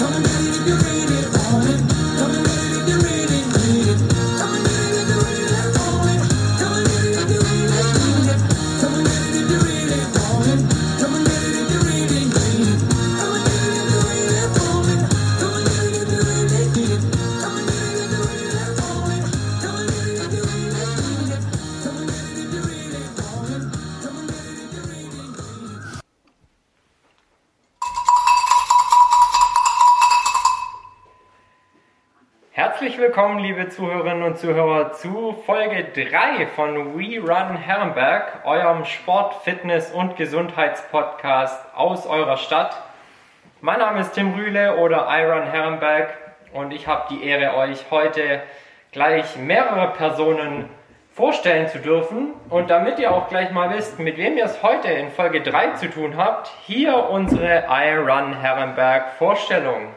Don't need to read it, want it. Willkommen, liebe Zuhörerinnen und Zuhörer, zu Folge 3 von We Run Herrenberg, eurem Sport-, Fitness- und Gesundheitspodcast aus eurer Stadt. Mein Name ist Tim Rühle oder I Run Herrenberg und ich habe die Ehre, euch heute gleich mehrere Personen vorstellen zu dürfen. Und damit ihr auch gleich mal wisst, mit wem ihr es heute in Folge 3 zu tun habt, hier unsere I Run Herrenberg Vorstellung.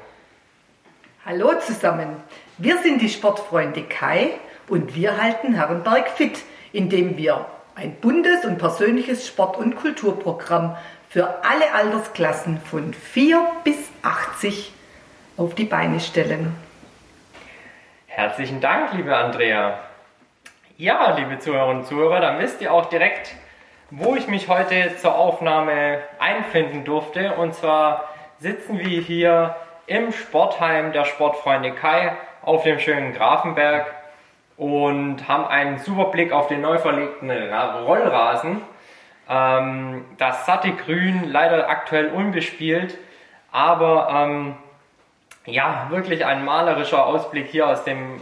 Hallo zusammen. Wir sind die Sportfreunde Kai und wir halten Herrenberg fit, indem wir ein buntes und persönliches Sport- und Kulturprogramm für alle Altersklassen von 4 bis 80 auf die Beine stellen. Herzlichen Dank, liebe Andrea. Ja, liebe Zuhörerinnen und Zuhörer, dann wisst ihr auch direkt, wo ich mich heute zur Aufnahme einfinden durfte. Und zwar sitzen wir hier im Sportheim der Sportfreunde Kai auf dem schönen Grafenberg und haben einen super Blick auf den neu verlegten Rollrasen. Ähm, das satte Grün, leider aktuell unbespielt, aber ähm, ja, wirklich ein malerischer Ausblick hier aus dem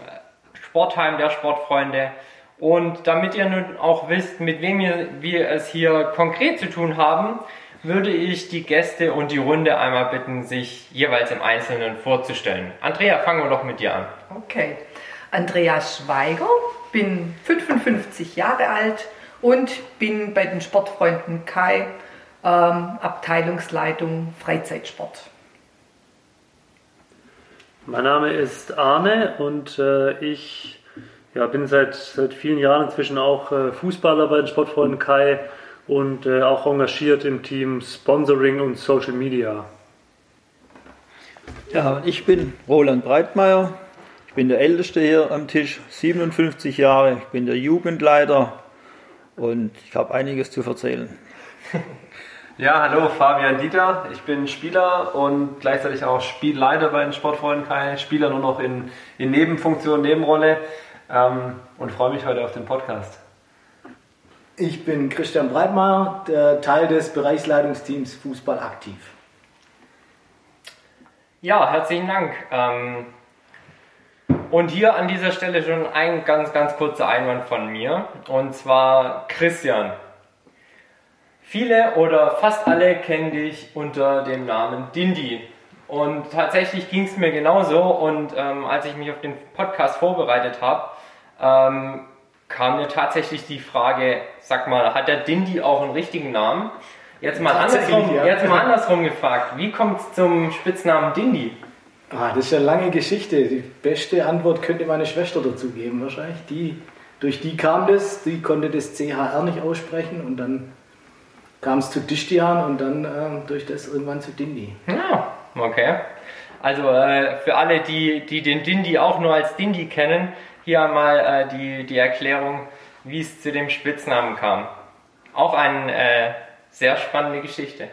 Sportheim der Sportfreunde. Und damit ihr nun auch wisst, mit wem wir es hier konkret zu tun haben, würde ich die Gäste und die Runde einmal bitten, sich jeweils im Einzelnen vorzustellen. Andrea, fangen wir doch mit dir an. Okay. Andrea Schweiger, bin 55 Jahre alt und bin bei den Sportfreunden Kai ähm, Abteilungsleitung Freizeitsport. Mein Name ist Arne und äh, ich ja, bin seit, seit vielen Jahren inzwischen auch äh, Fußballer bei den Sportfreunden Kai und äh, auch engagiert im Team Sponsoring und Social Media. Ja, ich bin Roland Breitmeier. Ich bin der Älteste hier am Tisch, 57 Jahre. Ich bin der Jugendleiter und ich habe einiges zu erzählen. Ja, hallo, Fabian Dieter. Ich bin Spieler und gleichzeitig auch Spielleiter bei den Sportfreunden Kai. Spieler nur noch in, in Nebenfunktion, Nebenrolle ähm, und freue mich heute auf den Podcast. Ich bin Christian Breitmeier, Teil des Bereichsleitungsteams Fußball aktiv. Ja, herzlichen Dank. Ähm, und hier an dieser Stelle schon ein ganz, ganz kurzer Einwand von mir. Und zwar Christian. Viele oder fast alle kennen dich unter dem Namen Dindi. Und tatsächlich ging es mir genauso. Und ähm, als ich mich auf den Podcast vorbereitet habe, ähm, kam mir tatsächlich die Frage, sag mal, hat der Dindy auch einen richtigen Namen? Jetzt mal, andersrum, ja. jetzt mal andersrum gefragt, wie kommt es zum Spitznamen Dindy? Ah, das ist eine lange Geschichte. Die beste Antwort könnte meine Schwester dazu geben, wahrscheinlich. Die, durch die kam das, die konnte das CHR nicht aussprechen und dann kam es zu Distian und dann äh, durch das irgendwann zu Dindy. Ja, okay. Also äh, für alle, die, die den Dindy auch nur als Dindy kennen, hier mal äh, die, die Erklärung, wie es zu dem Spitznamen kam. Auch eine äh, sehr spannende Geschichte.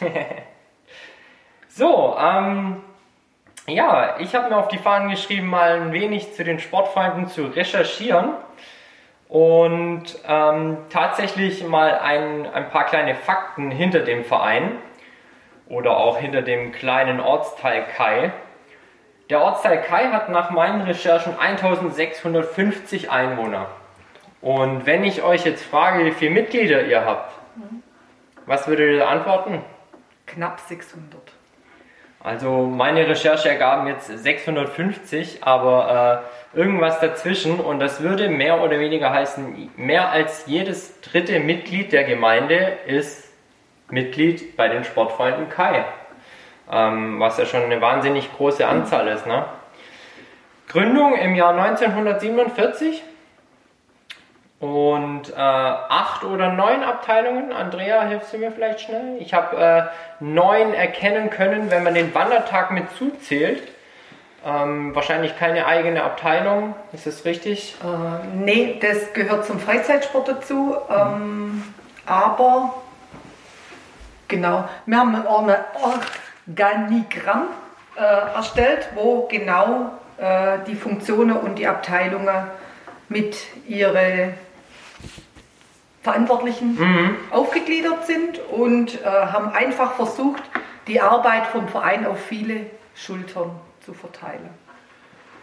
so, ähm, ja, ich habe mir auf die Fahnen geschrieben, mal ein wenig zu den Sportfreunden zu recherchieren und ähm, tatsächlich mal ein, ein paar kleine Fakten hinter dem Verein oder auch hinter dem kleinen Ortsteil Kai der Ortsteil Kai hat nach meinen Recherchen 1650 Einwohner. Und wenn ich euch jetzt frage, wie viele Mitglieder ihr habt, was würdet ihr antworten? Knapp 600. Also meine Recherche ergaben jetzt 650, aber äh, irgendwas dazwischen und das würde mehr oder weniger heißen, mehr als jedes dritte Mitglied der Gemeinde ist Mitglied bei den Sportfreunden Kai ähm, was ja schon eine wahnsinnig große Anzahl ist. Ne? Gründung im Jahr 1947 und äh, acht oder neun Abteilungen. Andrea, hilfst du mir vielleicht schnell? Ich habe äh, neun erkennen können, wenn man den Wandertag mit zuzählt. Ähm, wahrscheinlich keine eigene Abteilung, ist das richtig? Äh, nee, das gehört zum Freizeitsport dazu. Ähm, aber genau, wir haben ein Organigramm äh, erstellt, wo genau äh, die Funktionen und die Abteilungen mit ihren Verantwortlichen mhm. aufgegliedert sind und äh, haben einfach versucht, die Arbeit vom Verein auf viele Schultern zu verteilen.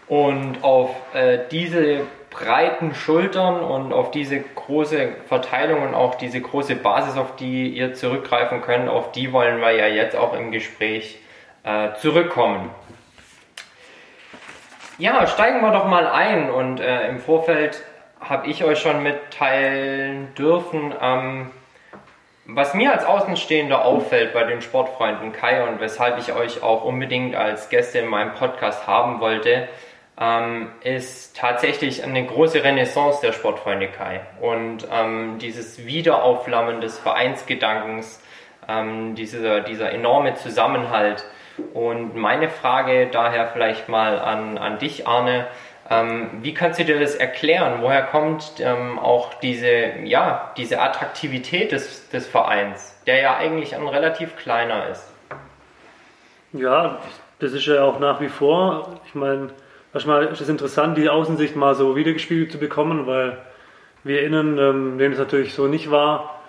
Und auf äh, diese breiten Schultern und auf diese große Verteilung und auch diese große Basis, auf die ihr zurückgreifen könnt, auf die wollen wir ja jetzt auch im Gespräch äh, zurückkommen. Ja, steigen wir doch mal ein und äh, im Vorfeld habe ich euch schon mitteilen dürfen, ähm, was mir als Außenstehender auffällt bei den Sportfreunden Kai und weshalb ich euch auch unbedingt als Gäste in meinem Podcast haben wollte, ähm, ist tatsächlich eine große Renaissance der Sportfreunde Kai und ähm, dieses Wiederaufflammen des Vereinsgedankens, ähm, dieser, dieser enorme Zusammenhalt. Und meine Frage daher vielleicht mal an, an dich, Arne. Ähm, wie kannst du dir das erklären? Woher kommt ähm, auch diese, ja, diese Attraktivität des, des Vereins, der ja eigentlich ein relativ kleiner ist? Ja, das ist ja auch nach wie vor. Ich meine, manchmal ist es interessant, die Außensicht mal so wiedergespiegelt zu bekommen, weil wir innen, ähm, denen es natürlich so nicht war,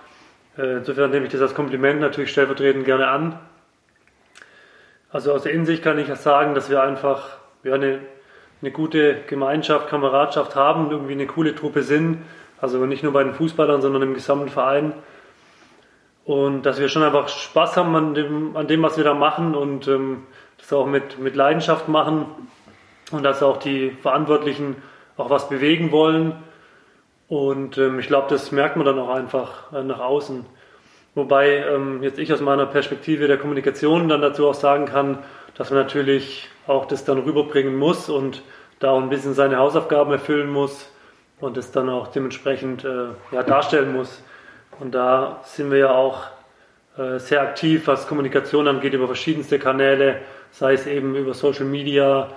äh, insofern nehme ich das als Kompliment natürlich stellvertretend gerne an. Also aus der Innensicht kann ich sagen, dass wir einfach ja, eine eine gute Gemeinschaft, Kameradschaft haben, irgendwie eine coole Truppe sind. Also nicht nur bei den Fußballern, sondern im gesamten Verein. Und dass wir schon einfach Spaß haben an dem, an dem was wir da machen und ähm, das auch mit, mit Leidenschaft machen und dass auch die Verantwortlichen auch was bewegen wollen. Und ähm, ich glaube, das merkt man dann auch einfach äh, nach außen. Wobei ähm, jetzt ich aus meiner Perspektive der Kommunikation dann dazu auch sagen kann, dass man natürlich auch das dann rüberbringen muss und da auch ein bisschen seine Hausaufgaben erfüllen muss und es dann auch dementsprechend äh, ja, darstellen muss. Und da sind wir ja auch äh, sehr aktiv, was Kommunikation angeht, über verschiedenste Kanäle, sei es eben über Social Media,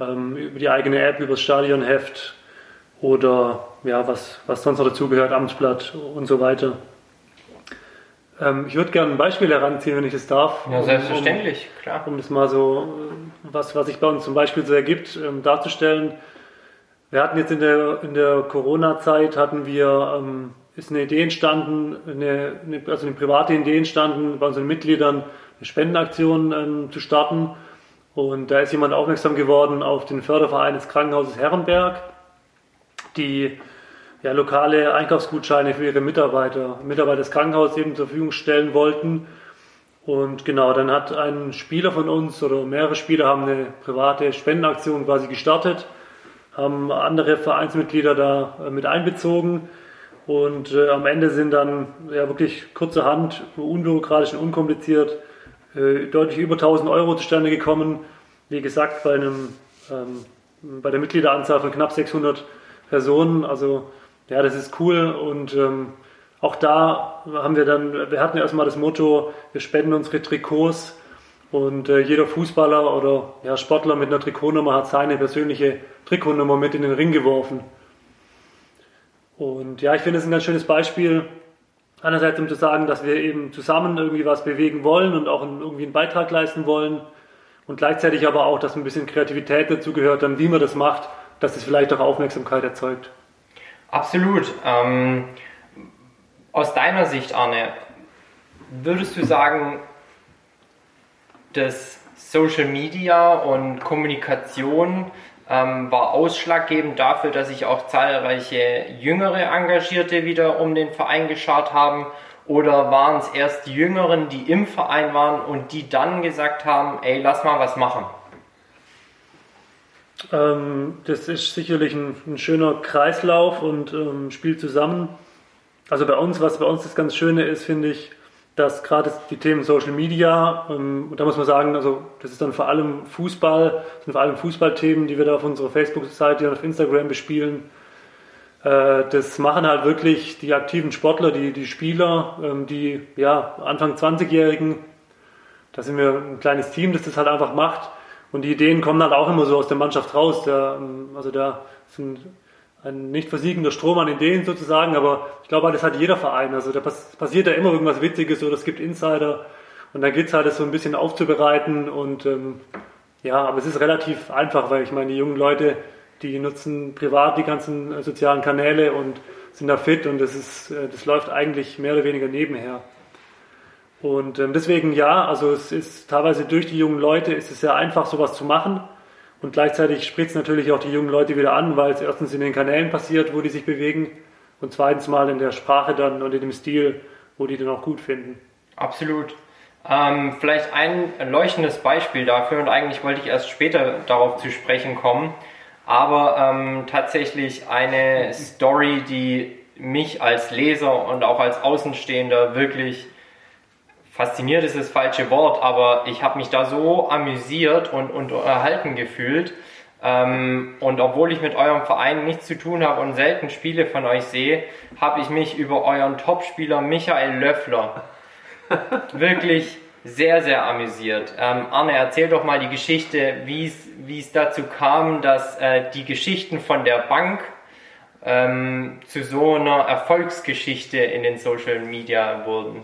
ähm, über die eigene App, über das Stadionheft oder ja, was, was sonst noch dazugehört, Amtsblatt und so weiter. Ähm, ich würde gerne ein Beispiel heranziehen, wenn ich das darf. Ja, selbstverständlich, um, klar. Um das mal so, was, was sich bei uns zum Beispiel so ergibt, ähm, darzustellen. Wir hatten jetzt in der, in der Corona-Zeit, hatten wir, ähm, ist eine Idee entstanden, eine, eine, also eine private Idee entstanden, bei unseren Mitgliedern eine Spendenaktion ähm, zu starten. Und da ist jemand aufmerksam geworden auf den Förderverein des Krankenhauses Herrenberg, die ja, lokale Einkaufsgutscheine für ihre Mitarbeiter, Mitarbeiter des Krankenhauses eben zur Verfügung stellen wollten. Und genau, dann hat ein Spieler von uns oder mehrere Spieler haben eine private Spendenaktion quasi gestartet, haben andere Vereinsmitglieder da äh, mit einbezogen und äh, am Ende sind dann ja wirklich kurzerhand, unbürokratisch und unkompliziert äh, deutlich über 1000 Euro zustande gekommen. Wie gesagt, bei einem ähm, bei der Mitgliederanzahl von knapp 600 Personen, also ja, das ist cool und ähm, auch da haben wir dann, wir hatten erstmal das Motto, wir spenden unsere Trikots und äh, jeder Fußballer oder ja, Sportler mit einer Trikotnummer hat seine persönliche Trikotnummer mit in den Ring geworfen. Und ja, ich finde es ein ganz schönes Beispiel, einerseits um zu sagen, dass wir eben zusammen irgendwie was bewegen wollen und auch irgendwie einen Beitrag leisten wollen und gleichzeitig aber auch, dass ein bisschen Kreativität dazu gehört, dann wie man das macht, dass es vielleicht auch Aufmerksamkeit erzeugt. Absolut. Ähm, aus deiner Sicht, Arne, würdest du sagen, dass Social Media und Kommunikation ähm, war ausschlaggebend dafür, dass sich auch zahlreiche jüngere Engagierte wieder um den Verein geschart haben? Oder waren es erst die Jüngeren, die im Verein waren und die dann gesagt haben, ey, lass mal was machen? Ähm, das ist sicherlich ein, ein, schöner Kreislauf und ähm, spielt zusammen. Also bei uns, was bei uns das ganz Schöne ist, finde ich, dass gerade die Themen Social Media, ähm, da muss man sagen, also das ist dann vor allem Fußball, sind vor allem Fußballthemen, die wir da auf unserer Facebook-Seite und auf Instagram bespielen. Äh, das machen halt wirklich die aktiven Sportler, die, die Spieler, ähm, die ja, Anfang 20-Jährigen. Da sind wir ein kleines Team, das das halt einfach macht. Und die Ideen kommen halt auch immer so aus der Mannschaft raus. Der, ähm, also da sind ein nicht versiegender Strom an Ideen sozusagen, aber ich glaube, das hat jeder Verein. Also da passiert ja immer irgendwas Witziges oder es gibt Insider und dann geht es halt, das so ein bisschen aufzubereiten und ähm, ja, aber es ist relativ einfach, weil ich meine, die jungen Leute, die nutzen privat die ganzen äh, sozialen Kanäle und sind da fit und das ist, äh, das läuft eigentlich mehr oder weniger nebenher. Und ähm, deswegen ja, also es ist teilweise durch die jungen Leute ist es sehr einfach, sowas zu machen. Und gleichzeitig spricht es natürlich auch die jungen Leute wieder an, weil es erstens in den Kanälen passiert, wo die sich bewegen, und zweitens mal in der Sprache dann und in dem Stil, wo die dann auch gut finden. Absolut. Ähm, vielleicht ein leuchtendes Beispiel dafür, und eigentlich wollte ich erst später darauf zu sprechen kommen, aber ähm, tatsächlich eine Story, die mich als Leser und auch als Außenstehender wirklich fasziniert ist das falsche Wort, aber ich habe mich da so amüsiert und, und erhalten gefühlt. Ähm, und obwohl ich mit eurem Verein nichts zu tun habe und selten Spiele von euch sehe, habe ich mich über euren Topspieler Michael Löffler wirklich sehr, sehr amüsiert. Ähm, Arne, erzähl doch mal die Geschichte, wie es dazu kam, dass äh, die Geschichten von der Bank ähm, zu so einer Erfolgsgeschichte in den Social Media wurden.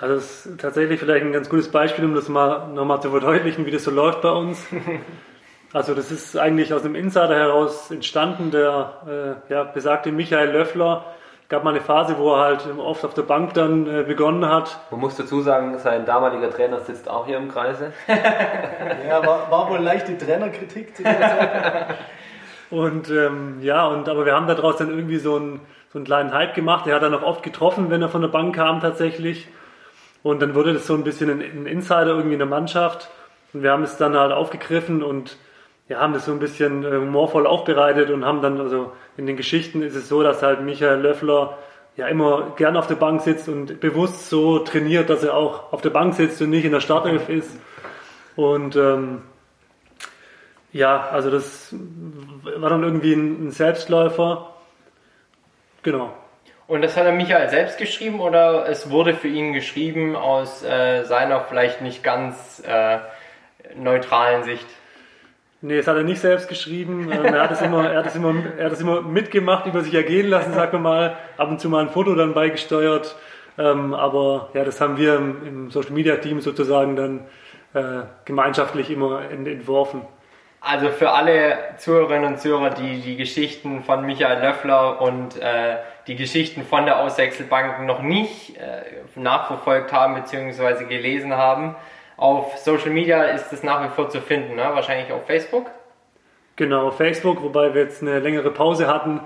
Also das ist tatsächlich vielleicht ein ganz gutes Beispiel, um das mal nochmal zu verdeutlichen, wie das so läuft bei uns. Also das ist eigentlich aus einem Insider heraus entstanden, der äh, ja, besagte Michael Löffler. Gab mal eine Phase, wo er halt oft auf der Bank dann äh, begonnen hat. Man muss dazu sagen, sein damaliger Trainer sitzt auch hier im Kreise. ja, war, war wohl leichte Trainerkritik zu der Zeit. und ähm, ja, und aber wir haben daraus dann irgendwie so einen, so einen kleinen Hype gemacht. Er hat dann auch oft getroffen, wenn er von der Bank kam tatsächlich. Und dann wurde das so ein bisschen ein, Insider irgendwie in der Mannschaft. Und wir haben es dann halt aufgegriffen und ja, haben das so ein bisschen äh, humorvoll aufbereitet und haben dann, also in den Geschichten ist es so, dass halt Michael Löffler ja immer gern auf der Bank sitzt und bewusst so trainiert, dass er auch auf der Bank sitzt und nicht in der Startelf ist. Und ähm, ja, also das war dann irgendwie ein Selbstläufer. Genau. Und das hat er Michael selbst geschrieben oder es wurde für ihn geschrieben aus äh, seiner vielleicht nicht ganz äh, neutralen Sicht? Nee, das hat er nicht selbst geschrieben. Ähm, er, hat es immer, er, hat es immer, er hat es immer mitgemacht, über sich ergehen lassen, sagen wir mal. Ab und zu mal ein Foto dann beigesteuert. Ähm, aber ja, das haben wir im, im Social Media Team sozusagen dann äh, gemeinschaftlich immer entworfen. Also für alle Zuhörerinnen und Zuhörer, die die Geschichten von Michael Löffler und äh, die Geschichten von der Auswechselbank noch nicht äh, nachverfolgt haben bzw. gelesen haben, auf Social Media ist es nach wie vor zu finden, ne? wahrscheinlich auf Facebook. Genau, auf Facebook, wobei wir jetzt eine längere Pause hatten.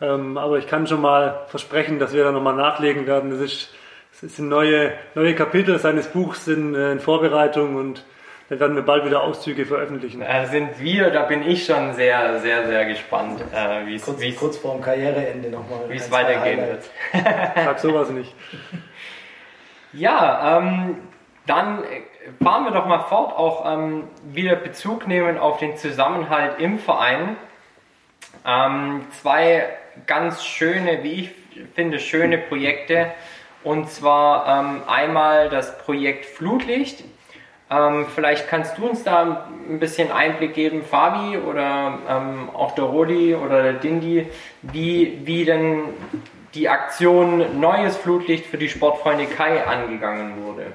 Ähm, aber ich kann schon mal versprechen, dass wir da nochmal nachlegen werden. Das ist, das sind neue, neue Kapitel seines Buchs sind äh, in Vorbereitung und dann werden wir bald wieder Auszüge veröffentlichen. Da sind wir, da bin ich schon sehr, sehr, sehr gespannt, äh, wie es kurz, kurz vor dem Karriereende nochmal. Wie es weitergehen wird. Sag sowas nicht. Ja, ähm, dann fahren wir doch mal fort, auch ähm, wieder Bezug nehmen auf den Zusammenhalt im Verein. Ähm, zwei ganz schöne, wie ich finde, schöne Projekte. Und zwar ähm, einmal das Projekt Flutlicht ähm, vielleicht kannst du uns da ein bisschen Einblick geben, Fabi oder ähm, auch der Rodi oder der Dindi, wie, wie denn die Aktion Neues Flutlicht für die Sportfreunde Kai angegangen wurde.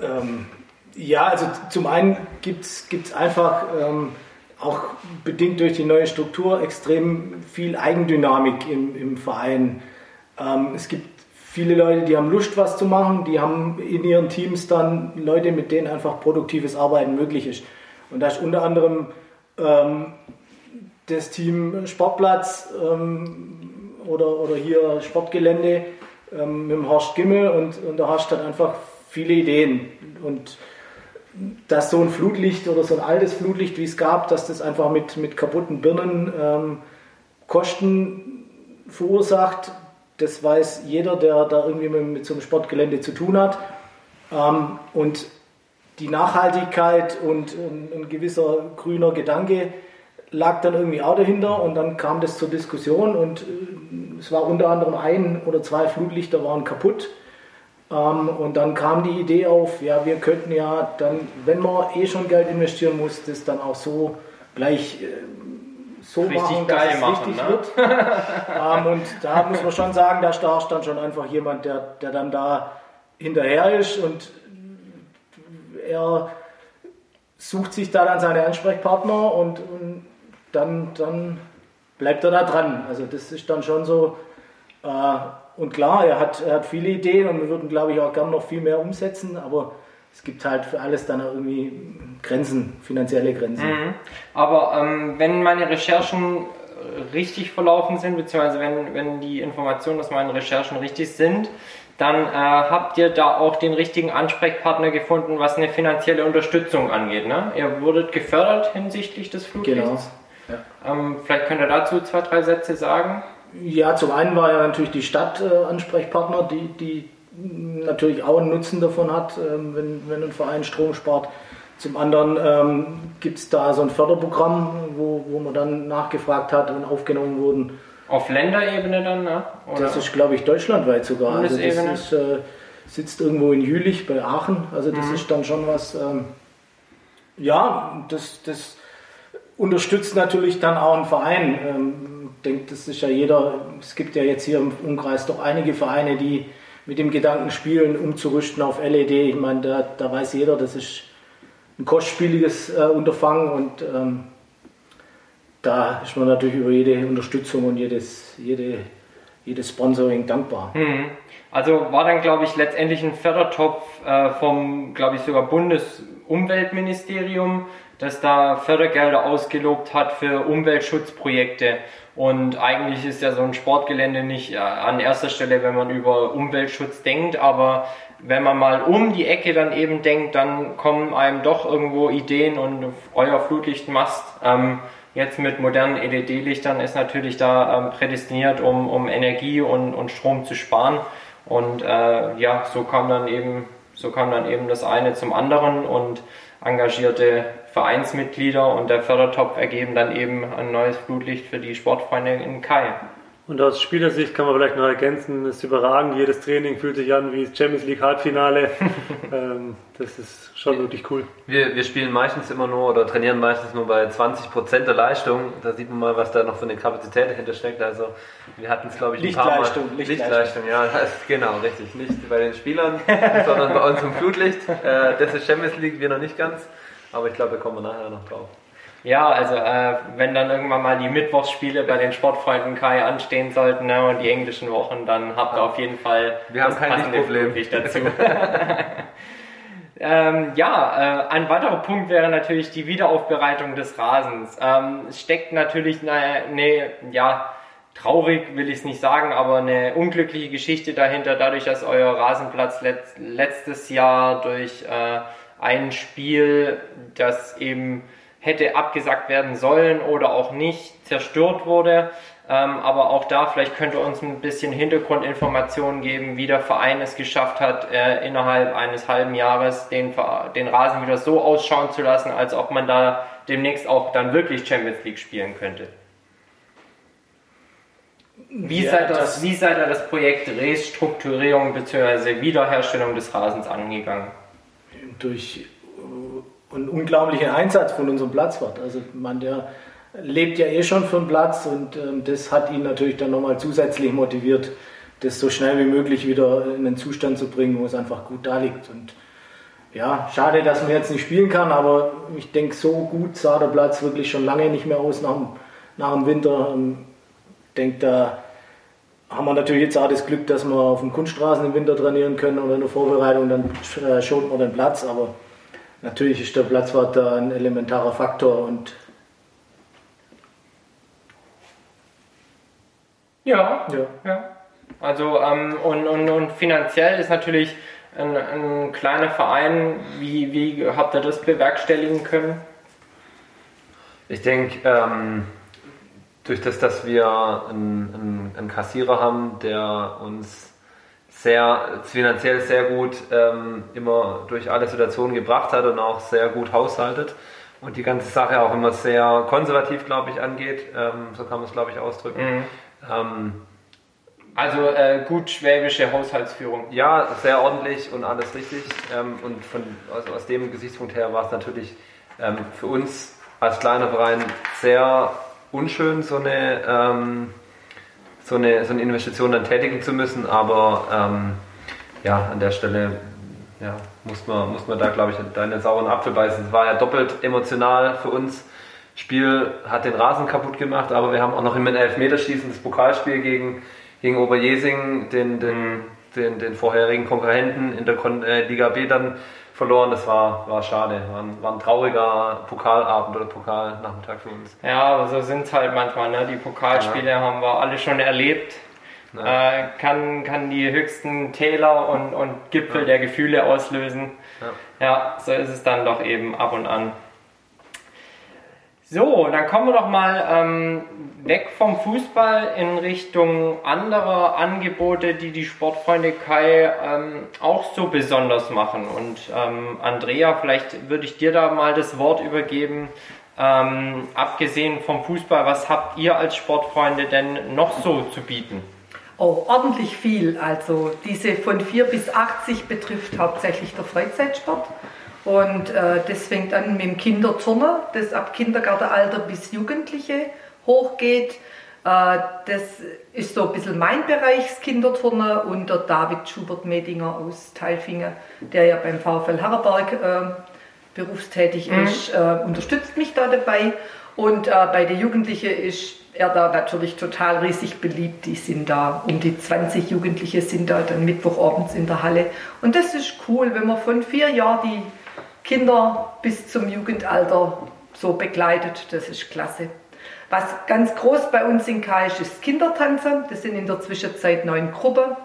Ähm, ja, also zum einen gibt es einfach ähm, auch bedingt durch die neue Struktur extrem viel Eigendynamik im, im Verein. Ähm, es gibt viele Leute, die haben Lust, was zu machen, die haben in ihren Teams dann Leute, mit denen einfach produktives Arbeiten möglich ist. Und da ist unter anderem ähm, das Team Sportplatz ähm, oder, oder hier Sportgelände ähm, mit dem Horst Gimmel und, und der Horst hat einfach viele Ideen. Und dass so ein Flutlicht oder so ein altes Flutlicht, wie es gab, dass das einfach mit, mit kaputten Birnen ähm, Kosten verursacht, das weiß jeder, der da irgendwie mit, mit so einem Sportgelände zu tun hat. Ähm, und die Nachhaltigkeit und ein, ein, gewisser grüner Gedanke lag dann irgendwie auch dahinter und dann kam das zur Diskussion und äh, es war unter anderem ein oder zwei Flutlichter waren kaputt. Ähm, und dann kam die Idee auf, ja, wir könnten ja dann, wenn man eh schon Geld investieren muss, das dann auch so gleich äh, so Richtig machen, dass geil es machen, richtig ne? wird. ähm, und da muss man schon sagen, da starrt dann schon einfach jemand, der, der dann da hinterher ist und er sucht sich da dann seine Ansprechpartner und, und dann, dann bleibt er da dran. Also das ist dann schon so. Äh, und klar, er hat, er hat viele Ideen und wir würden, glaube ich, auch gern noch viel mehr umsetzen, aber es gibt halt für alles dann auch irgendwie Grenzen, finanzielle Grenzen. Mhm. Aber ähm, wenn meine Recherchen richtig verlaufen sind, beziehungsweise wenn, wenn die Informationen aus meinen Recherchen richtig sind, dann äh, habt ihr da auch den richtigen Ansprechpartner gefunden, was eine finanzielle Unterstützung angeht. Ne? Ihr wurdet gefördert hinsichtlich des Flutlichts. Genau. Ähm, vielleicht könnt ihr dazu zwei, drei Sätze sagen. Ja, zum einen war ja natürlich die Stadt äh, Ansprechpartner, die, die natürlich auch einen Nutzen davon hat, ähm, wenn, wenn ein Verein Strom spart. Zum anderen ähm, gibt es da so ein Förderprogramm, wo, wo man dann nachgefragt hat und aufgenommen wurden. Auf Länderebene dann, ne? Oder? Das ist, glaube ich, deutschlandweit sogar. Also das ist, äh, sitzt irgendwo in Jülich bei Aachen. Also das ist dann schon was. Ähm, ja, das, das unterstützt natürlich dann auch einen Verein. Ähm, ich denke, das ist ja jeder. Es gibt ja jetzt hier im Umkreis doch einige Vereine, die mit dem Gedanken spielen, umzurüsten auf LED. Ich meine, da, da weiß jeder, das ist ein kostspieliges äh, Unterfangen und ähm, da ist man natürlich über jede Unterstützung und jedes, jede, jedes Sponsoring dankbar. Mhm. Also war dann, glaube ich, letztendlich ein Fördertopf äh, vom, glaube ich, sogar Bundesumweltministerium, das da Fördergelder ausgelobt hat für Umweltschutzprojekte. Und eigentlich ist ja so ein Sportgelände nicht an erster Stelle, wenn man über Umweltschutz denkt, aber wenn man mal um die Ecke dann eben denkt, dann kommen einem doch irgendwo Ideen und euer Flutlichtmast ähm, jetzt mit modernen LED-Lichtern ist natürlich da ähm, prädestiniert, um, um Energie und, und Strom zu sparen. Und äh, ja, so kam dann eben, so kam dann eben das eine zum anderen und engagierte Vereinsmitglieder und der Fördertopf ergeben dann eben ein neues Flutlicht für die Sportfreunde in Kai. Und aus Spielersicht kann man vielleicht noch ergänzen, es ist überragend, jedes Training fühlt sich an wie das Champions League Halbfinale. ähm, das ist schon wirklich cool. Wir, wir spielen meistens immer nur oder trainieren meistens nur bei 20% der Leistung. Da sieht man mal, was da noch für eine Kapazität dahinter steckt. Also wir hatten es glaube ich ein paar Mal. Lichtleistung, Lichtleistung. Ja, das ist genau, richtig. Nicht bei den Spielern, sondern bei uns im Flutlicht. Äh, das ist Champions League, wir noch nicht ganz. Aber ich glaube, da kommen wir nachher noch drauf. Ja, also äh, wenn dann irgendwann mal die Mittwochsspiele bei den Sportfreunden Kai anstehen sollten ne, und die englischen Wochen, dann habt ihr auf jeden Fall Wir haben kein passende. Flutlicht dazu. ähm, ja, äh, ein weiterer Punkt wäre natürlich die Wiederaufbereitung des Rasens. Ähm, es steckt natürlich eine, eine ja, traurig will ich es nicht sagen, aber eine unglückliche Geschichte dahinter, dadurch, dass euer Rasenplatz letzt, letztes Jahr durch äh, ein Spiel, das eben hätte abgesagt werden sollen oder auch nicht, zerstört wurde. Ähm, aber auch da, vielleicht könnt ihr uns ein bisschen Hintergrundinformationen geben, wie der Verein es geschafft hat, äh, innerhalb eines halben Jahres den, den Rasen wieder so ausschauen zu lassen, als ob man da demnächst auch dann wirklich Champions League spielen könnte. Wie, Ja, seid, das, das- wie seid ihr das Projekt Restrukturierung bzw. Wiederherstellung des Rasens angegangen? Durch äh, einen unglaublichen Einsatz von unserem Platzwart. Also man, der lebt ja eh schon den Platz und ähm, das hat ihn natürlich dann nochmal zusätzlich motiviert, das so schnell wie möglich wieder in einen Zustand zu bringen, wo es einfach gut da liegt. Und ja, schade, dass man jetzt nicht spielen kann, aber ich denke, so gut sah der Platz wirklich schon lange nicht mehr aus nach dem, nach dem Winter. Ähm, Ich denke, da haben wir natürlich jetzt auch das Glück, dass wir auf dem Kunststraßen im Winter trainieren können oder in der Vorbereitung, dann äh, schont man den Platz, aber natürlich ist der Platzwart da ein elementarer Faktor und Ja, ja. Ja. Also ähm, und, und, und finanziell ist natürlich ein, ein kleiner Verein. Wie, wie habt ihr das bewerkstelligen können? Ich denke, ähm, durch das, dass wir einen, einen, einen Kassierer haben, der uns sehr finanziell sehr gut ähm, immer durch alle Situationen gebracht hat und auch sehr gut haushaltet, und die ganze Sache auch immer sehr konservativ, glaube ich, angeht. Ähm, so kann man es, glaube ich, ausdrücken. Mhm. Ähm, Also äh, gut schwäbische Haushaltsführung. ja, sehr ordentlich und alles richtig. Ähm, und von, also aus dem Gesichtspunkt her war es natürlich ähm, für uns als kleiner Verein sehr unschön, so eine, ähm, so eine, so eine Investition dann tätigen zu müssen. Aber ähm, ja, an der Stelle ja, muss, man, muss man da, glaube ich, deinen sauren Apfel beißen. Es war ja doppelt emotional für uns. Spiel hat den Rasen kaputt gemacht, aber wir haben auch noch im Elfmeterschießen das Pokalspiel gegen, gegen Oberjesing, den, den, den, den vorherigen Konkurrenten in der Kon äh, Liga B dann verloren. Das war, war schade. War ein, war ein trauriger Pokalabend oder Pokalnachmittag für uns. Ja, aber so sind es halt manchmal. Ne? Die Pokalspiele haben wir alle schon erlebt. Ja. Äh, kann, kann die höchsten Täler und, und Gipfel Ja. der Gefühle auslösen. Ja. Ja, so ist es dann doch eben ab und an. So, dann kommen wir doch mal ähm, weg vom Fußball in Richtung anderer Angebote, die die Sportfreunde Kai ähm, auch so besonders machen. Und ähm, Andrea, vielleicht würde ich dir da mal das Wort übergeben. Ähm, abgesehen vom Fußball, was habt ihr als Sportfreunde denn noch so zu bieten? Oh, ordentlich viel. Also diese von 4 bis 80 betrifft hauptsächlich der Freizeitsport. Und äh, das fängt an mit dem Kinderturner, das ab Kindergartenalter bis Jugendliche hochgeht. Äh, das ist so ein bisschen mein Bereich, das Kinderturner. Und der David Schubert-Medinger aus Teilfingen, der ja beim VfL Harreberg äh, berufstätig ist, äh, unterstützt mich da dabei. Und äh, bei den Jugendlichen ist er da natürlich total riesig beliebt. Die sind da, um die 20 Jugendliche sind da dann Mittwochabends in der Halle. Und das ist cool, wenn man von vier Jahren die Kinder bis zum Jugendalter so begleitet. Das ist klasse. Was ganz groß bei uns in Kai ist, ist Kindertanzen. Das sind in der Zwischenzeit neun Gruppen.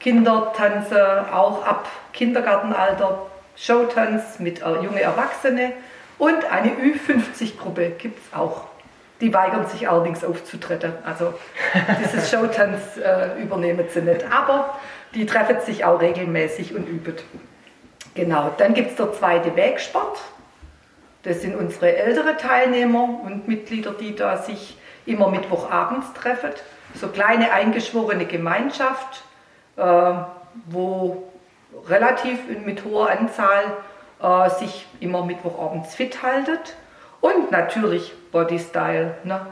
Kindertanze auch ab Kindergartenalter, Showtanz mit äh, junge Erwachsene und eine Ü50-Gruppe gibt es auch. Die weigern sich allerdings aufzutreten. Also dieses Showtanz äh, übernehmen sie nicht. Aber die treffen sich auch regelmäßig und üben. Genau, dann gibt es der zweite Wegsport. Das sind unsere ältere Teilnehmer und Mitglieder, die da sich immer Mittwochabends treffen. So kleine eingeschworene Gemeinschaft, äh, wo relativ mit hoher Anzahl äh, sich immer Mittwochabends fit haltet. Und natürlich Bodystyle, ne?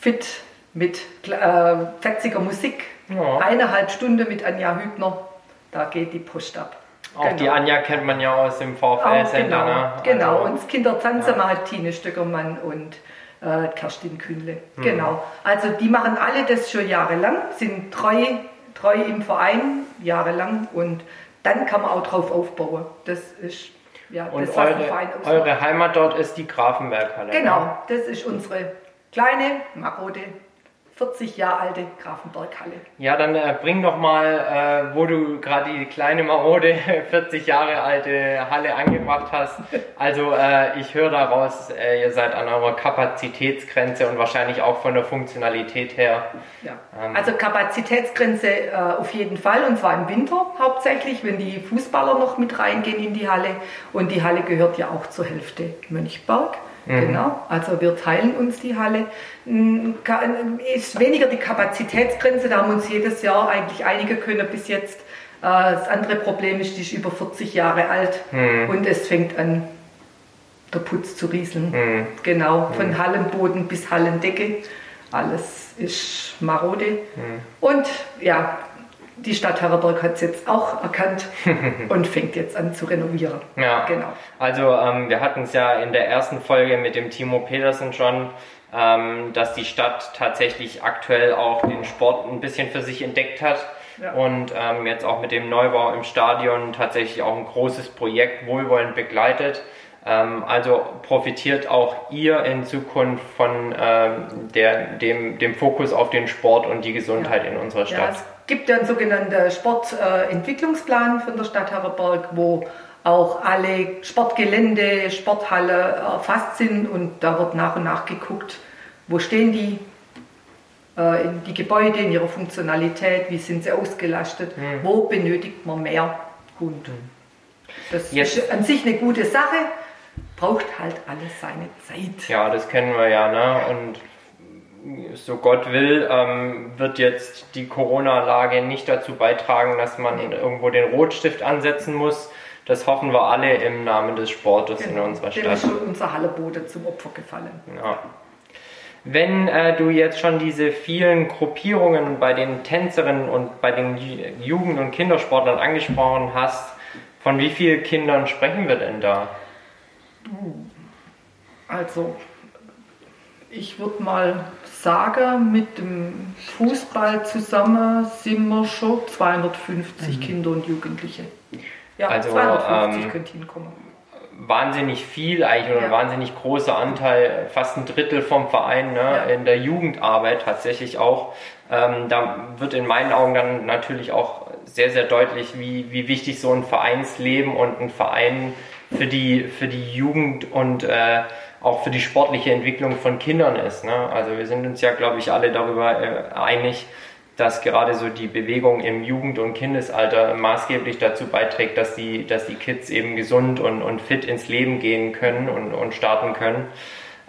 fit mit äh, fetziger Musik. Ja. Eineinhalb Stunden mit Anja Hübner, da geht die Post ab. Auch die Anja kennt man ja aus dem VfL-Sender. genau, ne? genau. Also- Und das Kindertanzen macht Tine Stöckermann und äh, Kerstin Kühnle. Mhm. Genau. Also die machen alle das schon jahrelang, sind treu, treu im Verein jahrelang und dann kann man auch drauf aufbauen. Das ist ja Und das, eure, eure Heimat dort ist die Grafenberghalle. ne? Genau, das ist unsere kleine, marode, 40 Jahre alte Grafenberghalle. Ja, dann äh, bring doch mal, äh, wo du gerade die kleine marode 40 Jahre alte Halle angebracht hast. Also äh, ich höre daraus, äh, ihr seid an eurer Kapazitätsgrenze und wahrscheinlich auch von der Funktionalität her. Ja. Ähm. Also Kapazitätsgrenze äh, auf jeden Fall und zwar im Winter hauptsächlich, wenn die Fußballer noch mit reingehen in die Halle und die Halle gehört ja auch zur Hälfte Mönchberg. Genau, also wir teilen uns die Halle. Ka- Ist weniger die Kapazitätsgrenze, da haben uns jedes Jahr eigentlich einige können bis jetzt. Äh, Das andere Problem ist, die ist über 40 Jahre alt und es fängt an, der Putz zu rieseln. Genau, von Hallenboden bis Hallendecke. Alles ist marode. Und ja, die Stadt Herreberg hat es jetzt auch erkannt und fängt jetzt an zu renovieren. Ja. Genau. Also ähm, wir hatten es ja in der ersten Folge mit dem Timo Petersen schon, ähm, dass die Stadt tatsächlich aktuell auch den Sport ein bisschen für sich entdeckt hat. Ja. Und ähm, jetzt auch mit dem Neubau im Stadion tatsächlich auch ein großes Projekt wohlwollend begleitet. Ähm, also profitiert auch ihr in Zukunft von ähm, der, dem, dem Fokus auf den Sport und die Gesundheit in unserer Ja, Stadt. es gibt ja einen sogenannten Sportentwicklungsplan von der Stadt Herreberg, wo auch alle Sportgelände, Sporthalle erfasst sind und da wird nach und nach geguckt, wo stehen die, äh, die Gebäude in ihrer Funktionalität, wie sind sie ausgelastet, wo benötigt man mehr Hund. Das Jetzt- ist an sich eine gute Sache, braucht halt alles seine Zeit. Ja, das kennen wir ja, ne? Und so Gott will, ähm, wird jetzt die Corona-Lage nicht dazu beitragen, dass man Nee. irgendwo den Rotstift ansetzen muss. Das hoffen wir alle im Namen des Sportes in unserer Dem Stadt. ist schon unser Hallebode zum Opfer gefallen. Ja. Wenn äh, du jetzt schon diese vielen Gruppierungen bei den Tänzerinnen und bei den Ju- Jugend- und Kindersportlern angesprochen hast, von wie vielen Kindern sprechen wir denn da? Also, ich würde mal sagen, mit dem Fußball zusammen sind wir schon 250 Kinder und Jugendliche. Ja, Mhm. Also, 250 ähm, könnte hinkommen. Wahnsinnig viel eigentlich oder Ja. ein wahnsinnig großer Anteil, fast ein Drittel vom Verein ne, Ja. in der Jugendarbeit tatsächlich auch. Ähm, da wird in meinen Augen dann natürlich auch sehr, sehr deutlich, wie, wie wichtig so ein Vereinsleben und ein Verein für die, für die Jugend und äh, auch für die sportliche Entwicklung von Kindern ist. Ne? Also wir sind uns ja, glaube ich, alle darüber äh, einig, dass gerade so die Bewegung im Jugend- und Kindesalter maßgeblich dazu beiträgt, dass die, dass die Kids eben gesund und, und fit ins Leben gehen können und, und starten können.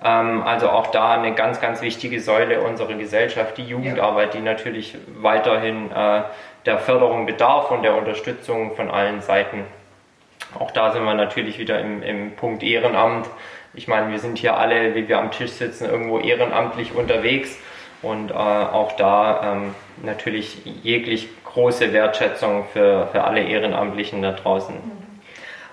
Ähm, also auch da eine ganz, ganz wichtige Säule unserer Gesellschaft, die Jugendarbeit, die natürlich weiterhin äh, der Förderung bedarf und der Unterstützung von allen Seiten. Auch da sind wir natürlich wieder im, im Punkt Ehrenamt. Ich meine, wir sind hier alle, wie wir am Tisch sitzen, irgendwo ehrenamtlich unterwegs und äh, auch da ähm, natürlich jeglich große Wertschätzung für, für alle Ehrenamtlichen da draußen.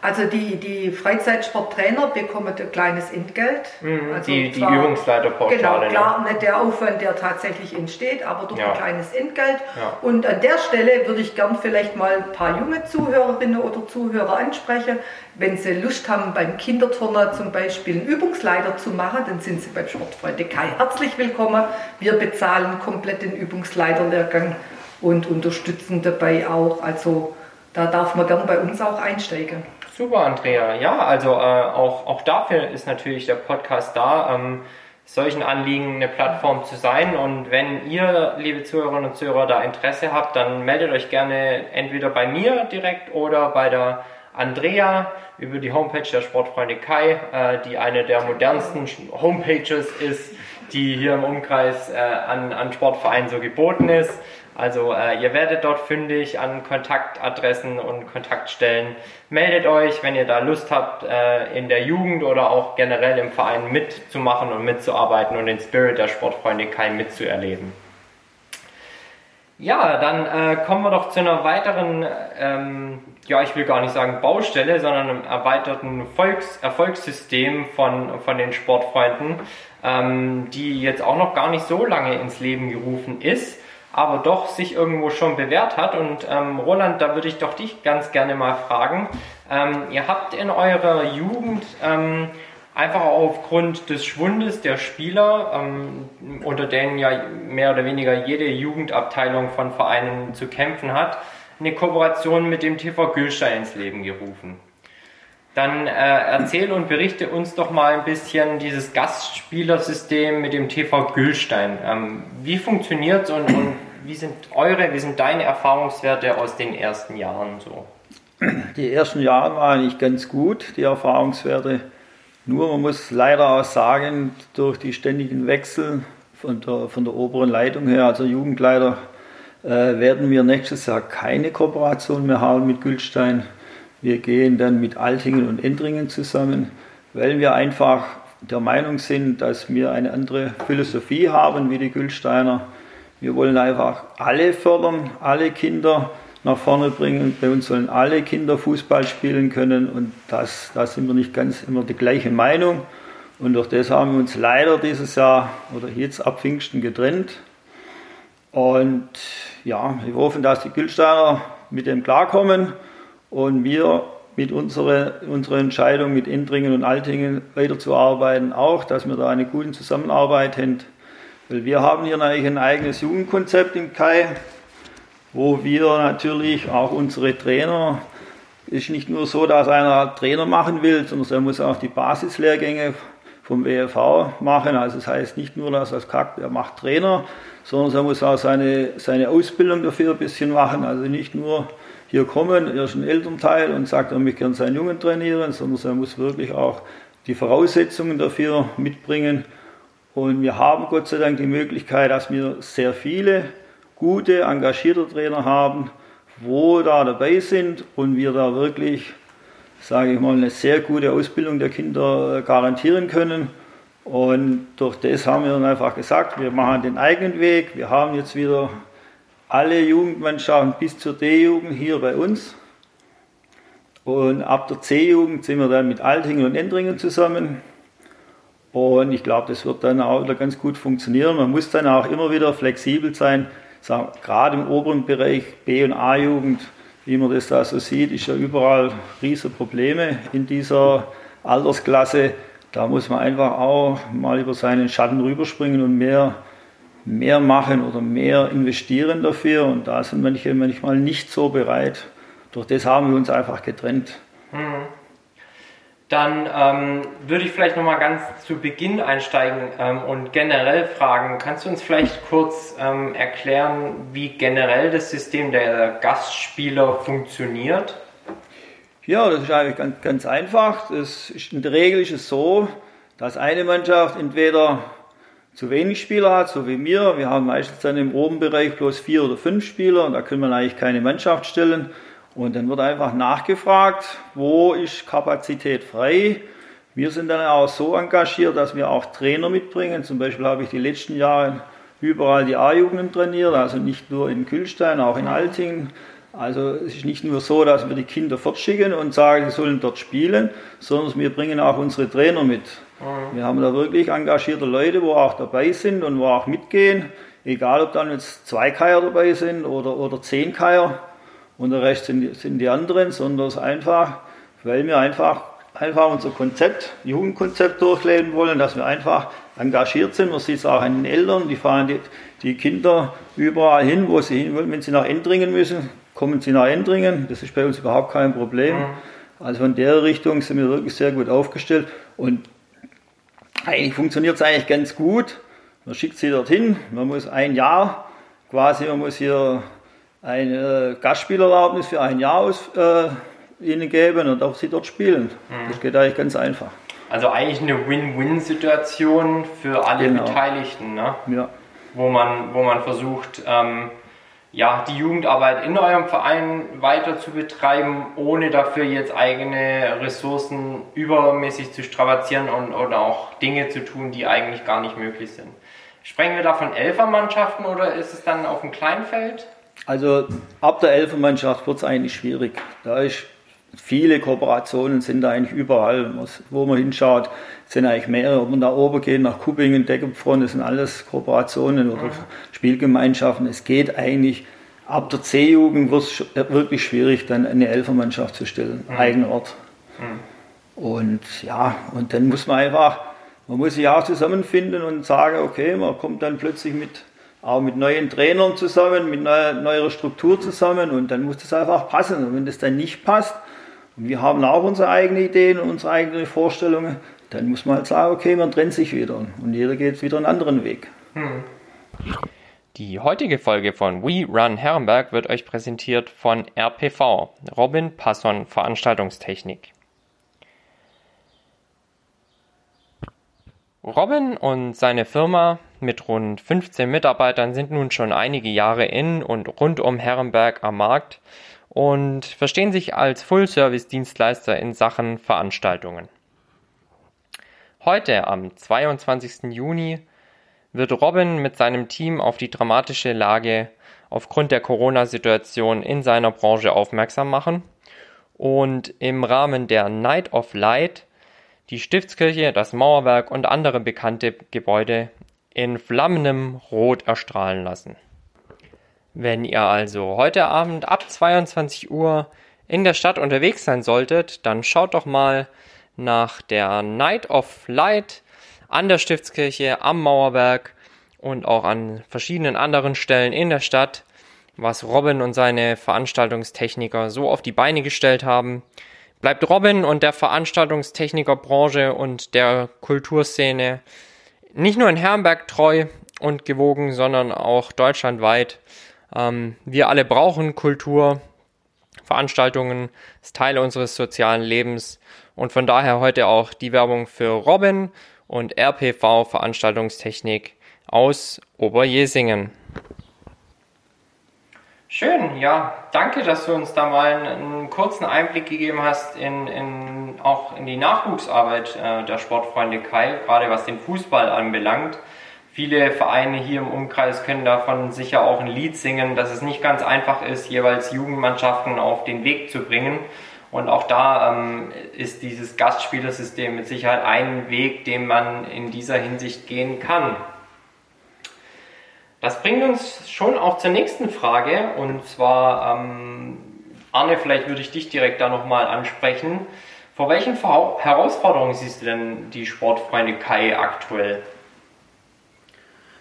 Also die, die Freizeitsporttrainer bekommen ein kleines Entgelt. Mhm, Also die die zwar- Übungsleiterpauschale. Genau, ne? klar, nicht der Aufwand, der tatsächlich entsteht, aber doch Ja. ein kleines Entgelt. Ja. Und an der Stelle würde ich gern vielleicht mal ein paar junge Zuhörerinnen oder Zuhörer ansprechen. Wenn sie Lust haben, beim Kinderturner zum Beispiel einen Übungsleiter zu machen, dann sind sie beim Sportfreunde Kai herzlich willkommen. Wir bezahlen komplett den Übungsleiterlehrgang und unterstützen dabei auch. Also da darf man gern bei uns auch einsteigen. Super, Andrea. Ja, also äh, auch, auch dafür ist natürlich der Podcast da, ähm, solchen Anliegen eine Plattform zu sein. Und wenn ihr, liebe Zuhörerinnen und Zuhörer, da Interesse habt, dann meldet euch gerne entweder bei mir direkt oder bei der Andrea über die Homepage der Sportfreunde Kai, äh, die eine der modernsten Homepages ist, die hier im Umkreis äh, an, an Sportvereinen so geboten ist. Also äh, ihr werdet dort fündig an Kontaktadressen und Kontaktstellen. Meldet euch, wenn ihr da Lust habt, äh, in der Jugend oder auch generell im Verein mitzumachen und mitzuarbeiten und den Spirit der Sportfreunde Kai mitzuerleben. Ja, dann äh, kommen wir doch zu einer weiteren, ähm, ja, ich will gar nicht sagen Baustelle, sondern einem erweiterten Volks Erfolgssystem von, von den Sportfreunden, ähm, die jetzt auch noch gar nicht so lange ins Leben gerufen ist, aber doch sich irgendwo schon bewährt hat. Und ähm, Roland, da würde ich doch dich ganz gerne mal fragen. Ähm, ihr habt in eurer Jugend ähm, einfach aufgrund des Schwundes der Spieler, ähm, unter denen ja mehr oder weniger jede Jugendabteilung von Vereinen zu kämpfen hat, eine Kooperation mit dem TV Gülstein ins Leben gerufen. Dann äh, erzähl und berichte uns doch mal ein bisschen dieses Gastspielersystem mit dem TV Gülstein. Ähm, wie funktioniert und, und wie sind eure, wie sind deine Erfahrungswerte aus den ersten Jahren so? Die ersten Jahre waren nicht ganz gut, die Erfahrungswerte. Nur man muss leider auch sagen, durch die ständigen Wechsel von der, von der oberen Leitung her, also Jugendleiter, äh, werden wir nächstes Jahr keine Kooperation mehr haben mit Gülstein. Wir gehen dann mit Altingen und Endringen zusammen, weil wir einfach der Meinung sind, dass wir eine andere Philosophie haben wie die Gülsteiner. Wir wollen einfach alle fördern, alle Kinder nach vorne bringen. Bei uns sollen alle Kinder Fußball spielen können und das, da sind wir nicht ganz immer die gleiche Meinung. Und durch das haben wir uns leider dieses Jahr oder jetzt ab Pfingsten getrennt. Und ja, wir hoffen, dass die Gülsteiner mit dem klarkommen und wir mit unserer, unserer Entscheidung mit Endringen und Altingen weiterzuarbeiten auch, dass wir da eine gute Zusammenarbeit haben. Weil wir haben hier natürlich ein eigenes Jugendkonzept im Kai, wo wir natürlich auch unsere Trainer, ist nicht nur so, dass einer Trainer machen will, sondern er muss auch die Basislehrgänge vom WFV machen. Also das heißt nicht nur, dass er sagt, er macht Trainer, sondern er muss auch seine, seine Ausbildung dafür ein bisschen machen. Also nicht nur hier kommen, er ist ein Elternteil und sagt, er möchte gerne seinen Jungen trainieren, sondern er muss wirklich auch die Voraussetzungen dafür mitbringen. Und wir haben Gott sei Dank die Möglichkeit, dass wir sehr viele gute, engagierte Trainer haben, wo da dabei sind und wir da wirklich, sage ich mal, eine sehr gute Ausbildung der Kinder garantieren können. Und durch das haben wir dann einfach gesagt, wir machen den eigenen Weg. Wir haben jetzt wieder alle Jugendmannschaften bis zur D-Jugend hier bei uns. Und ab der C-Jugend sind wir dann mit Altingen und Endringen zusammen. Und ich glaube, das wird dann auch wieder ganz gut funktionieren. Man muss dann auch immer wieder flexibel sein. Gerade im oberen Bereich B- und A-Jugend, wie man das da so sieht, ist ja überall riesige Probleme in dieser Altersklasse. Da muss man einfach auch mal über seinen Schatten rüberspringen und mehr, mehr machen oder mehr investieren dafür. Und da sind manche manchmal nicht so bereit. Durch das haben wir uns einfach getrennt. Dann ähm, würde ich vielleicht nochmal ganz zu Beginn einsteigen ähm, und generell fragen, kannst du uns vielleicht kurz ähm, erklären, wie generell das System der Gastspieler funktioniert? Ja, das ist eigentlich ganz, ganz einfach. Ist, in der Regel ist es so, dass eine Mannschaft entweder zu wenig Spieler hat, so wie wir. Wir haben meistens dann im oben Bereich bloß vier oder fünf Spieler und da können wir eigentlich keine Mannschaft stellen. Und dann wird einfach nachgefragt, wo ist Kapazität frei. Wir sind dann auch so engagiert, dass wir auch Trainer mitbringen. Zum Beispiel habe ich die letzten Jahre überall die A-Jugenden trainiert, also nicht nur in Kühlstein, auch in Altingen. Also es ist nicht nur so, dass wir die Kinder fortschicken und sagen, sie sollen dort spielen, sondern wir bringen auch unsere Trainer mit. Mhm. Wir haben da wirklich engagierte Leute, wo auch dabei sind und wo auch mitgehen. Egal, ob dann jetzt zwei Keier dabei sind oder, oder zehn Keier und der Rest sind, sind die anderen, sondern es ist einfach, weil wir einfach, einfach unser Konzept, Jugendkonzept durchleben wollen, dass wir einfach engagiert sind. Man sieht es auch an den Eltern, die fahren die, die Kinder überall hin, wo sie hin wollen. Wenn sie nach Endringen müssen, kommen sie nach Endringen. Das ist bei uns überhaupt kein Problem. Mhm. Also in der Richtung sind wir wirklich sehr gut aufgestellt und eigentlich funktioniert es eigentlich ganz gut. Man schickt sie dorthin, man muss ein Jahr quasi, man muss hier eine Gastspielerlaubnis für ein Jahr aus, äh, ihnen geben und darf sie dort spielen. Mhm. Das geht eigentlich ganz einfach. Also eigentlich eine Win-Win-Situation für alle genau. Beteiligten, ne? Ja. Wo man, wo man versucht, ähm, ja, die Jugendarbeit in eurem Verein weiter zu betreiben, ohne dafür jetzt eigene Ressourcen übermäßig zu strapazieren und oder auch Dinge zu tun, die eigentlich gar nicht möglich sind. Sprechen wir da von Elfermannschaften oder ist es dann auf dem Kleinfeld? Also ab der Elfenmannschaft wird es eigentlich schwierig. Da ist viele Kooperationen sind da eigentlich überall, wo man hinschaut, sind eigentlich mehrere. Ob man da oben geht, nach Kuppingen, Deckepfron, das sind alles Kooperationen oder mhm. Spielgemeinschaften. Es geht eigentlich, ab der C-Jugend wird es wirklich schwierig, dann eine Elfermannschaft zu stellen, mhm. eigenen Ort. Mhm. Und ja, und dann muss man einfach, man muss sich auch zusammenfinden und sagen, okay, man kommt dann plötzlich mit auch mit neuen Trainern zusammen, mit neuer, neuer Struktur zusammen und dann muss das einfach passen. Und wenn das dann nicht passt, und wir haben auch unsere eigenen Ideen und unsere eigenen Vorstellungen, dann muss man halt sagen, okay, man trennt sich wieder und jeder geht wieder einen anderen Weg. Hm. Die heutige Folge von We Run Herrenberg wird euch präsentiert von RPV, Robin Passon Veranstaltungstechnik. Robin und seine Firma mit rund 15 Mitarbeitern sind nun schon einige Jahre in und rund um Herrenberg am Markt und verstehen sich als Full-Service-Dienstleister in Sachen Veranstaltungen. Heute, am 22. Juni, wird Robin mit seinem Team auf die dramatische Lage aufgrund der Corona-Situation in seiner Branche aufmerksam machen und im Rahmen der Night of Light die Stiftskirche, das Mauerwerk und andere bekannte Gebäude in flammendem Rot erstrahlen lassen. Wenn ihr also heute Abend ab 22 Uhr in der Stadt unterwegs sein solltet, dann schaut doch mal nach der Night of Light an der Stiftskirche, am Mauerwerk und auch an verschiedenen anderen Stellen in der Stadt, was Robin und seine Veranstaltungstechniker so auf die Beine gestellt haben. Bleibt Robin und der Veranstaltungstechnikerbranche und der Kulturszene nicht nur in Herrenberg treu und gewogen, sondern auch deutschlandweit ähm, wir alle brauchen Kultur, Veranstaltungen, ist Teil unseres sozialen Lebens Und von daher heute auch die Werbung für Robin und RPV Veranstaltungstechnik aus Oberjesingen. Schön, ja, danke, dass du uns da mal einen, kurzen Einblick gegeben hast in, in auch in die Nachwuchsarbeit äh, der Sportfreunde Kai, gerade was den Fußball anbelangt. Viele Vereine hier im Umkreis können davon sicher auch ein Lied singen, dass es nicht ganz einfach ist, jeweils Jugendmannschaften auf den Weg zu bringen. Und auch da ähm, ist dieses Gastspielersystem mit Sicherheit ein Weg, den man in dieser Hinsicht gehen kann. Das bringt uns schon auch zur nächsten Frage und zwar, ähm, Arne, vielleicht würde ich dich direkt da nochmal ansprechen. Vor welchen Herausforderungen siehst du denn die Sportfreunde Kai aktuell?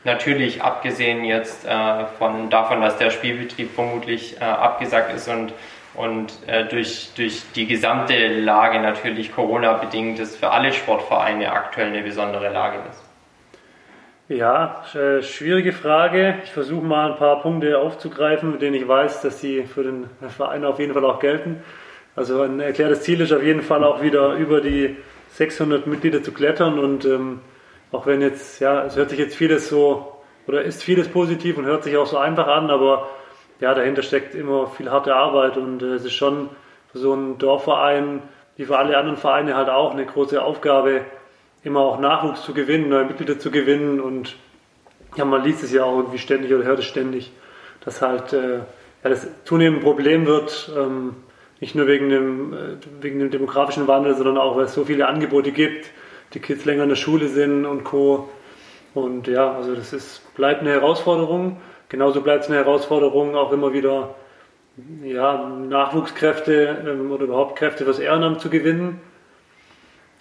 Natürlich abgesehen jetzt äh, von, davon, dass der Spielbetrieb vermutlich äh, abgesagt ist und, und äh, durch, durch die gesamte Lage natürlich Corona-bedingt ist für alle Sportvereine aktuell eine besondere Lage ist. Ja, äh, schwierige Frage. Ich versuche mal ein paar Punkte aufzugreifen, mit denen ich weiß, dass sie für den Verein auf jeden Fall auch gelten. Also ein erklärtes Ziel ist auf jeden Fall auch wieder über die 600 Mitglieder zu klettern und ähm, auch wenn jetzt, ja, es hört sich jetzt vieles so, oder ist vieles positiv und hört sich auch so einfach an, aber ja, dahinter steckt immer viel harte Arbeit und äh, es ist schon für so einen Dorfverein, wie für alle anderen Vereine halt auch eine große Aufgabe, immer auch Nachwuchs zu gewinnen, neue Mitglieder zu gewinnen und ja, man liest es ja auch irgendwie ständig oder hört es ständig, dass halt äh, ja, das zunehmend ein Problem wird, ähm, nicht nur wegen dem, äh, wegen dem demografischen Wandel, sondern auch, weil es so viele Angebote gibt, die Kids länger in der Schule sind und Co. Und ja, also das ist, bleibt eine Herausforderung. Genauso bleibt es eine Herausforderung, auch immer wieder ja, Nachwuchskräfte ähm, oder überhaupt Kräfte fürs Ehrenamt zu gewinnen.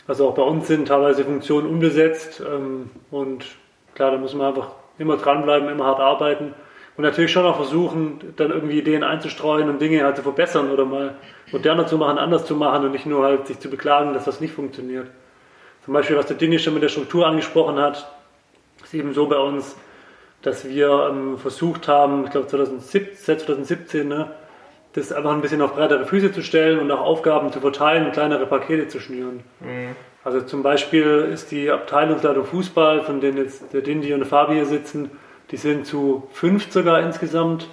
Also auch bei uns sind teilweise Funktionen umgesetzt ähm, und klar, da muss man einfach immer dranbleiben, immer hart arbeiten und natürlich schon auch versuchen, dann irgendwie Ideen einzustreuen und Dinge halt zu verbessern oder mal moderner zu machen, anders zu machen und nicht nur halt sich zu beklagen, dass das nicht funktioniert. Zum Beispiel, was der Dini schon mit der Struktur angesprochen hat, ist eben so bei uns, dass wir ähm, versucht haben, ich glaube 2017, 2017 ne, das einfach ein bisschen auf breitere Füße zu stellen und auch Aufgaben zu verteilen und kleinere Pakete zu schnüren. Mhm. Also zum Beispiel ist die Abteilungsleitung Fußball, von denen jetzt der Dindi und der Fabi hier sitzen, die sind zu fünf sogar insgesamt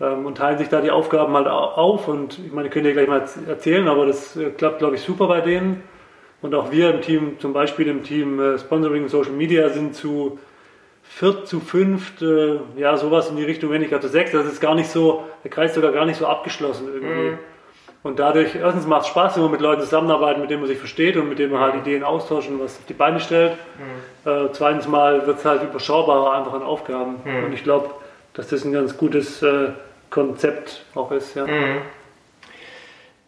ähm, und teilen sich da die Aufgaben halt auf. Und ich meine, könnt ihr gleich mal erzählen, aber das äh, klappt, glaube ich, super bei denen. Und auch wir im Team, zum Beispiel im Team äh, Sponsoring und Social Media, sind zu vier zu fünft, äh, ja, sowas in die Richtung, wenn nicht gerade zu sechs. Das ist gar nicht so, der Kreis ist sogar gar nicht so abgeschlossen irgendwie. Mhm. Und dadurch, erstens macht es Spaß, wenn man mit Leuten zusammenarbeitet, mit denen man sich versteht und mit denen man halt Ideen austauscht und was auf die Beine stellt. Mhm. Äh, zweitens mal wird es halt überschaubarer einfach an Aufgaben. Mhm. Und ich glaube, dass das ein ganz gutes äh, Konzept auch ist. Ja. Mhm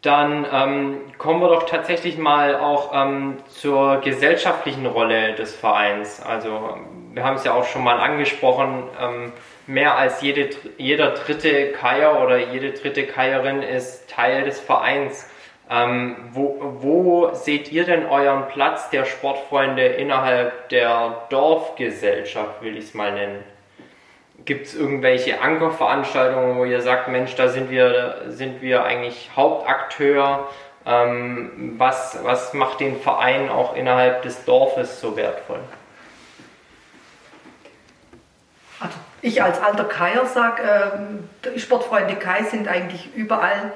dann ähm, kommen wir doch tatsächlich mal auch ähm, zur gesellschaftlichen Rolle des Vereins. Also wir haben es ja auch schon mal angesprochen, ähm, mehr als jede, jeder dritte Kaier oder jede dritte Kaierin ist Teil des Vereins. Ähm, wo, wo seht ihr denn euren Platz der Sportfreunde innerhalb der Dorfgesellschaft, will ich es mal nennen? Gibt es irgendwelche Ankerveranstaltungen, wo ihr sagt, Mensch, da sind wir, sind wir eigentlich Hauptakteur? Ähm, was, was macht den Verein auch innerhalb des Dorfes so wertvoll? Also ich als alter Kaier sage, äh, Sportfreunde Kai sind eigentlich überall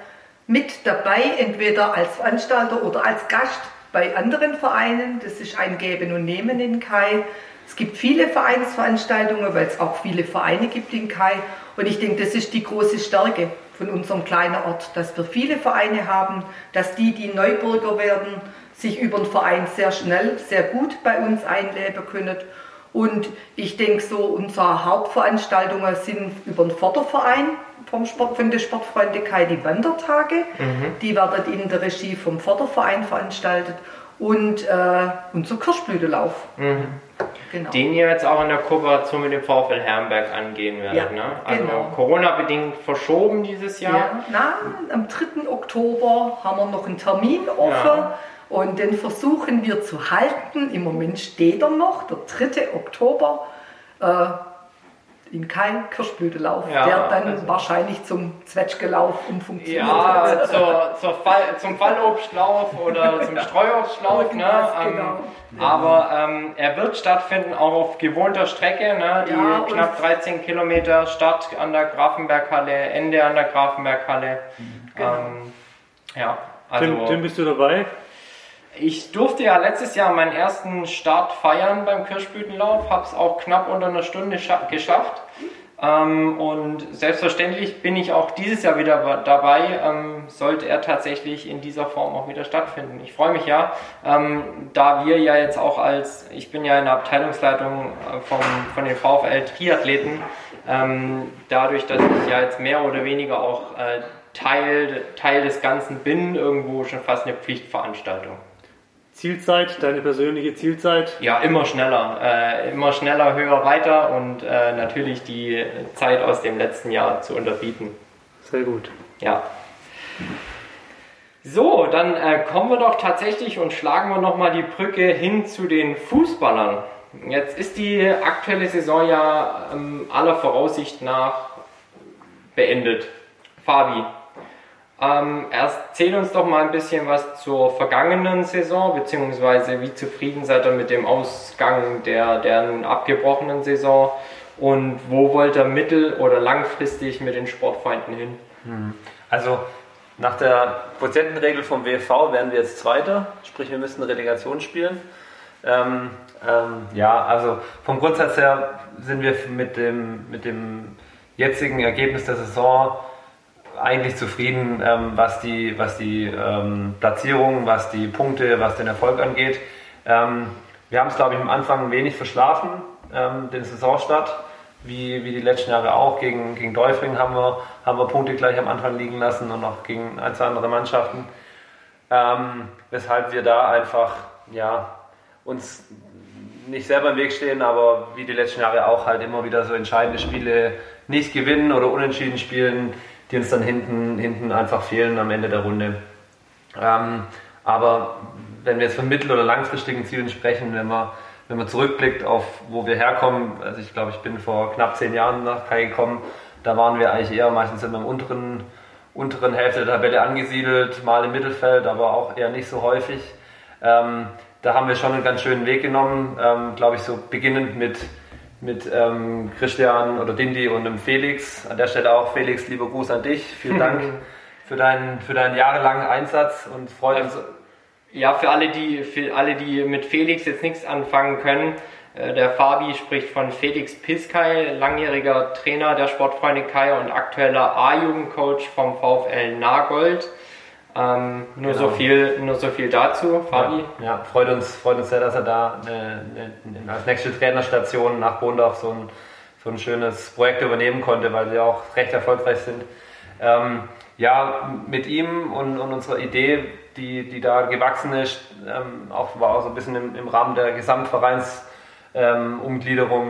mit dabei, entweder als Veranstalter oder als Gast bei anderen Vereinen. Das ist ein Geben und Nehmen in Kai. Es gibt viele Vereinsveranstaltungen, weil es auch viele Vereine gibt in Kai. Und ich denke, das ist die große Stärke von unserem kleinen Ort, dass wir viele Vereine haben, dass die, die Neubürger werden, sich über den Verein sehr schnell, sehr gut bei uns einleben können. Und ich denke so, unsere Hauptveranstaltungen sind über den Förderverein vom Sport, von der Sportfreunde Kai die Wandertage. Mhm. Die werden in der Regie vom Förderverein veranstaltet und äh, unser Kirschblütelauf. Mhm. Genau. Den ihr jetzt auch in der Kooperation mit dem VfL Herrenberg angehen werdet. Ja, ne? Also genau. Corona-bedingt verschoben dieses Jahr. Ja, na, am 3. Oktober haben wir noch einen Termin offen. Ja. Und den versuchen wir zu halten. Im Moment steht er noch, der 3. Oktober. Äh, in kein Kirschblütelauf, Ja, der dann also- wahrscheinlich zum Zwetschgelauf umfunktioniert Ja, wird. zur, zur Fall, zum Fallobstlauf oder zum Streuobstlauf. Ne? Ähm, genau. Aber ähm, er wird stattfinden, auch auf gewohnter Strecke. Ne? Die Ja, knapp 13 Kilometer Start an der Grafenberghalle, Ende an der Grafenberghalle. Genau. Ähm, ja, also Tim, Tim, bist du dabei? Ich durfte ja letztes Jahr meinen ersten Start feiern beim Kirschblütenlauf, habe es auch knapp unter einer Stunde scha- geschafft. Ähm, und selbstverständlich bin ich auch dieses Jahr wieder dabei, ähm, sollte er tatsächlich in dieser Form auch wieder stattfinden. Ich freue mich ja, ähm, da wir ja jetzt auch als, ich bin ja in der Abteilungsleitung äh, vom, von den VfL Triathleten, ähm, dadurch, dass ich ja jetzt mehr oder weniger auch äh, Teil, Teil des Ganzen bin, irgendwo schon fast eine Pflichtveranstaltung. Zielzeit, deine persönliche Zielzeit? Ja, immer schneller. Äh, immer schneller, höher, weiter und äh, natürlich die Zeit aus dem letzten Jahr zu unterbieten. Sehr gut. Ja. So, dann äh, kommen wir doch tatsächlich und schlagen wir nochmal die Brücke hin zu den Fußballern. Jetzt ist die aktuelle Saison ja ähm, aller Voraussicht nach beendet. Fabi, ähm, erzähl uns doch mal ein bisschen was zur vergangenen Saison, beziehungsweise wie zufrieden seid ihr mit dem Ausgang der, der nun abgebrochenen Saison und wo wollt ihr mittel- oder langfristig mit den Sportfreunden hin? Also nach der Quotientenregel vom WFV werden wir jetzt Zweiter, sprich wir müssen Relegation spielen. Ähm, ähm, ja, also vom Grundsatz her sind wir mit dem, mit dem jetzigen Ergebnis der Saison eigentlich zufrieden, ähm, was die, was die ähm, Platzierung, was die Punkte, was den Erfolg angeht. Ähm, wir haben es, glaube ich, am Anfang wenig verschlafen, ähm, den Saisonstart, wie, wie die letzten Jahre auch. Gegen, gegen Däufring haben wir, haben wir Punkte gleich am Anfang liegen lassen und auch gegen ein, zwei andere Mannschaften. Ähm, weshalb wir da einfach ja, uns nicht selber im Weg stehen, aber wie die letzten Jahre auch halt immer wieder so entscheidende Spiele nicht gewinnen oder unentschieden spielen, die uns dann hinten, hinten einfach fehlen am Ende der Runde. Ähm, aber wenn wir jetzt von mittel- oder langfristigen Zielen sprechen, wenn man, wenn man zurückblickt auf wo wir herkommen, also ich glaube, ich bin vor knapp zehn Jahren nach Kai gekommen, da waren wir eigentlich eher meistens in der unteren, unteren Hälfte der Tabelle angesiedelt, mal im Mittelfeld, aber auch eher nicht so häufig. Ähm, da haben wir schon einen ganz schönen Weg genommen, ähm, glaube ich, so beginnend mit, mit ähm, Christian oder Dindi und dem Felix. An der Stelle auch Felix, lieber Gruß an dich. Vielen Dank für deinen, für deinen jahrelangen Einsatz und freut uns. Ja, für alle, die, für alle, die mit Felix jetzt nichts anfangen können, äh, der Fabi spricht von Felix Piskay, langjähriger Trainer der Sportfreunde Kai und aktueller A-Jugendcoach vom VfL Nagold. Ähm, nur, Genau. so viel, nur so viel dazu, Fabi. Ja, ja, freut, uns, freut uns sehr, dass er da eine, eine, als nächste Trainerstation nach Bondach so ein, so ein schönes Projekt übernehmen konnte, weil sie auch recht erfolgreich sind. Ähm, ja, mit ihm und, und unserer Idee, die, die da gewachsen ist, ähm, auch, war auch so ein bisschen im, im Rahmen der Gesamtvereins ähm,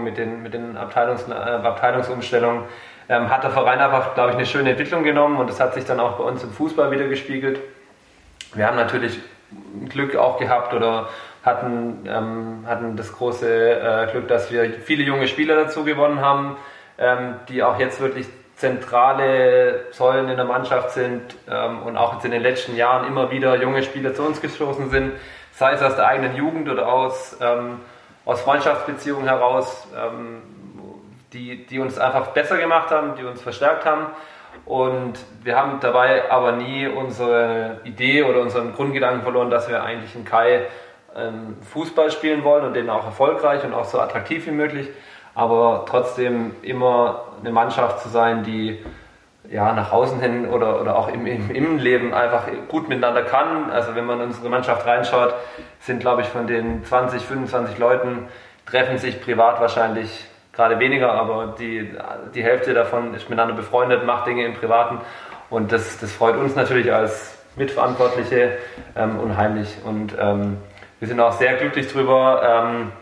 mit den, mit den Abteilungs, äh, Abteilungsumstellungen, ähm, hat der Verein einfach, glaube ich, eine schöne Entwicklung genommen und das hat sich dann auch bei uns im Fußball wieder gespiegelt. Wir haben natürlich Glück auch gehabt oder hatten, ähm, hatten das große äh, Glück, dass wir viele junge Spieler dazu gewonnen haben, ähm, die auch jetzt wirklich zentrale Säulen in der Mannschaft sind ähm, und auch jetzt in den letzten Jahren immer wieder junge Spieler zu uns gestoßen sind, sei es aus der eigenen Jugend oder aus, ähm, aus Freundschaftsbeziehungen heraus, ähm, die, die uns einfach besser gemacht haben, die uns verstärkt haben. Und wir haben dabei aber nie unsere Idee oder unseren Grundgedanken verloren, dass wir eigentlich in Kai ähm, Fußball spielen wollen und den auch erfolgreich und auch so attraktiv wie möglich, aber trotzdem immer eine Mannschaft zu sein, die ja, nach außen hin oder, oder auch im, im Innenleben einfach gut miteinander kann. Also wenn man in unsere Mannschaft reinschaut, sind glaube ich von den 20, 25 Leuten treffen sich privat wahrscheinlich gerade weniger, aber die, die Hälfte davon ist miteinander befreundet, macht Dinge im Privaten und das, das freut uns natürlich als Mitverantwortliche ähm, unheimlich und ähm, wir sind auch sehr glücklich drüber, ähm,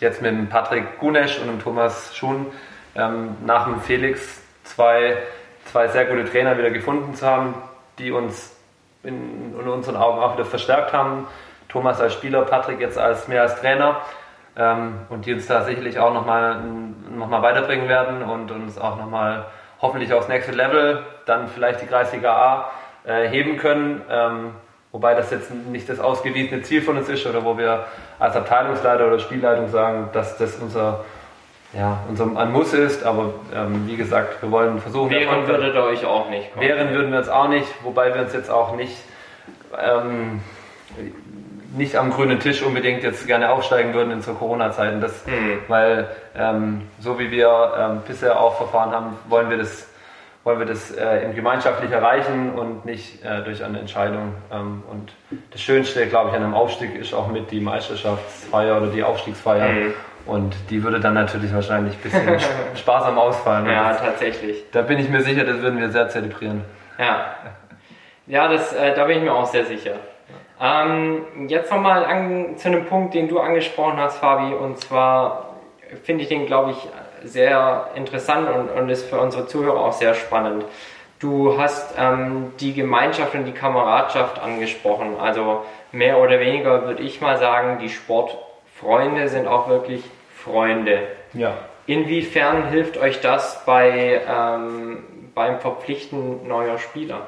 jetzt mit dem Patrick Gunesch und dem Thomas Schuhn ähm, nach dem Felix zwei, zwei sehr gute Trainer wieder gefunden zu haben, die uns in, in unseren Augen auch wieder verstärkt haben. Thomas als Spieler, Patrick jetzt als mehr als Trainer. Ähm, und die uns da sicherlich auch nochmal noch mal weiterbringen werden und uns auch nochmal hoffentlich aufs nächste Level, dann vielleicht die Kreisliga A äh, heben können. Ähm, wobei das jetzt nicht das ausgewiesene Ziel von uns ist oder wo wir als Abteilungsleiter oder Spielleitung sagen, dass das unser ja, unser ein Muss ist, aber ähm, wie gesagt, wir wollen versuchen. Wehren würdet ihr euch auch nicht. Wehren würden wir uns auch nicht, wobei wir uns jetzt auch nicht ähm, nicht am grünen Tisch unbedingt jetzt gerne aufsteigen würden in so Corona-Zeiten. Mhm. Weil ähm, so wie wir ähm, bisher auch verfahren haben, wollen wir das, wollen wir das äh, gemeinschaftlich erreichen und nicht äh, durch eine Entscheidung. Ähm, und das Schönste, glaube ich, an einem Aufstieg ist auch mit die Meisterschaftsfeier oder die Aufstiegsfeier. Mhm. Und die würde dann natürlich wahrscheinlich ein bisschen sparsam ausfallen. Ja, tatsächlich. Da bin ich mir sicher, das würden wir sehr zelebrieren. Ja, ja das, äh, da bin ich mir auch sehr sicher. Ähm, jetzt nochmal zu einem Punkt, den du angesprochen hast, Fabi, und zwar finde ich den, glaube ich, sehr interessant und, und ist für unsere Zuhörer auch sehr spannend. Du hast ähm, die Gemeinschaft und die Kameradschaft angesprochen. Also mehr oder weniger würde ich mal sagen, die Sportfreunde sind auch wirklich Freunde. Ja. Inwiefern hilft euch das bei, ähm, beim Verpflichten neuer Spieler?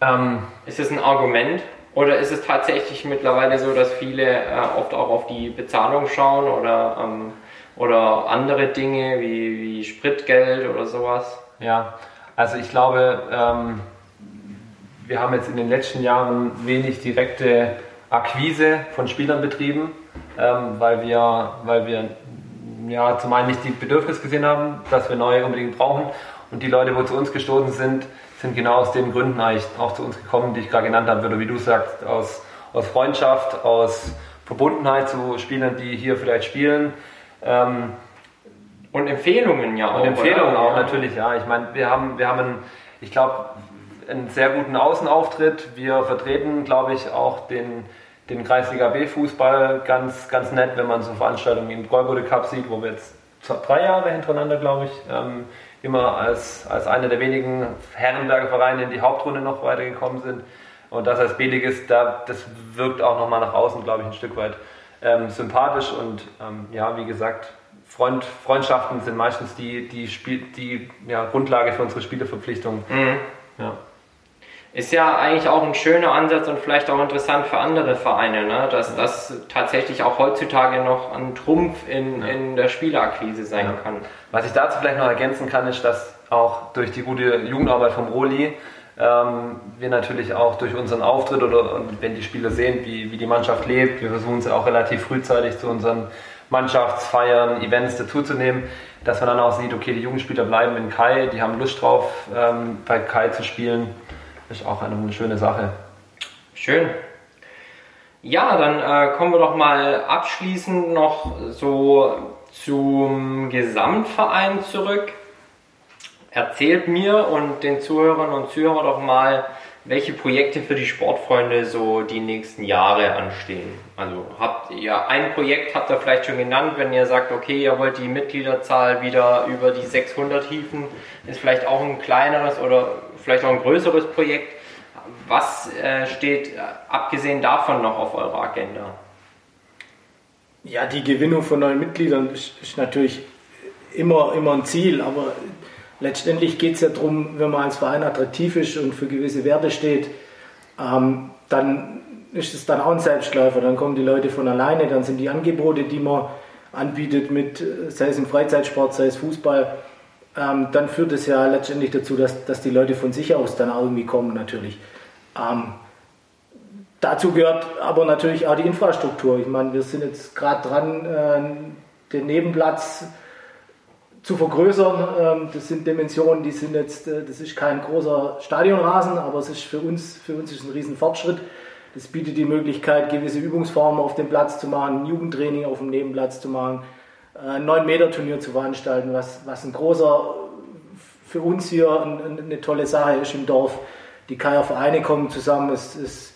Ähm, ist es ein Argument? Oder ist es tatsächlich mittlerweile so, dass viele äh, oft auch auf die Bezahlung schauen oder, ähm, oder andere Dinge wie, wie Spritgeld oder sowas? Ja, also ich glaube, ähm, wir haben jetzt in den letzten Jahren wenig direkte Akquise von Spielern betrieben, ähm, weil wir, weil wir ja, zum einen nicht die Bedürfnis gesehen haben, dass wir neue unbedingt brauchen und die Leute, wo zu uns gestoßen sind, sind genau aus den Gründen eigentlich auch zu uns gekommen, die ich gerade genannt habe, oder wie du sagst, aus, aus Freundschaft, aus Verbundenheit zu Spielern, die hier vielleicht spielen. Ähm, und Empfehlungen ja auch. Und Empfehlungen oder? auch ja. natürlich, ja. Ich meine, wir haben, wir haben einen, ich glaube, einen sehr guten Außenauftritt. Wir vertreten, glaube ich, auch den, den Kreisliga B-Fußball ganz, ganz nett, wenn man so Veranstaltungen im Golgode Cup sieht, wo wir jetzt drei Jahre hintereinander, glaube ich, ähm, immer als, als einer der wenigen Herrenberger Vereine in die Hauptrunde noch weitergekommen sind. Und das als B-Ligist, da, das wirkt auch nochmal nach außen, glaube ich, ein Stück weit ähm, sympathisch. Und ähm, ja, wie gesagt, Freund, Freundschaften sind meistens die, die, Spiel, die ja, Grundlage für unsere Spieleverpflichtung. Mhm. Ja. Ist ja eigentlich auch ein schöner Ansatz und vielleicht auch interessant für andere Vereine, ne? dass das tatsächlich auch heutzutage noch ein Trumpf in, ja. in der Spielerakquise sein ja. kann. Was ich dazu vielleicht noch ergänzen kann, ist, dass auch durch die gute Jugendarbeit vom Roli ähm, wir natürlich auch durch unseren Auftritt oder wenn die Spieler sehen, wie, wie die Mannschaft lebt, wir versuchen sie auch relativ frühzeitig zu unseren Mannschaftsfeiern, Events dazuzunehmen, dass man dann auch sieht, okay, die Jugendspieler bleiben in Kai, die haben Lust drauf, ähm, bei Kai zu spielen ist auch eine schöne Sache. Schön. Ja, dann äh, kommen wir doch mal abschließend noch so zum Gesamtverein zurück. Erzählt mir und den Zuhörern und Zuhörern doch mal, welche Projekte für die Sportfreunde so die nächsten Jahre anstehen. Also habt ihr ein Projekt habt ihr vielleicht schon genannt, wenn ihr sagt, okay, ihr wollt die Mitgliederzahl wieder über die 600 hieven, ist vielleicht auch ein kleineres oder vielleicht auch ein größeres Projekt. Was äh, steht äh, abgesehen davon noch auf eurer Agenda? Ja, die Gewinnung von neuen Mitgliedern ist, ist natürlich immer, immer ein Ziel, aber letztendlich geht es ja darum, wenn man als Verein attraktiv ist und für gewisse Werte steht, ähm, dann ist es dann auch ein Selbstläufer. Dann kommen die Leute von alleine, dann sind die Angebote, die man anbietet, mit, sei es im Freizeitsport, sei es Fußball, ähm, dann führt es ja letztendlich dazu, dass, dass die Leute von sich aus dann auch irgendwie kommen natürlich. Ähm, dazu gehört aber natürlich auch die Infrastruktur. Ich meine, wir sind jetzt gerade dran, äh, den Nebenplatz zu vergrößern. Ähm, das sind Dimensionen, die sind jetzt, äh, das ist kein großer Stadionrasen, aber es ist für uns, für uns ist ein riesen Fortschritt. Das bietet die Möglichkeit, gewisse Übungsformen auf dem Platz zu machen, Jugendtraining auf dem Nebenplatz zu machen ein 9-Meter-Turnier zu veranstalten, was, was ein großer, für uns hier eine tolle Sache ist im Dorf. Die Kaier Vereine kommen zusammen, es, es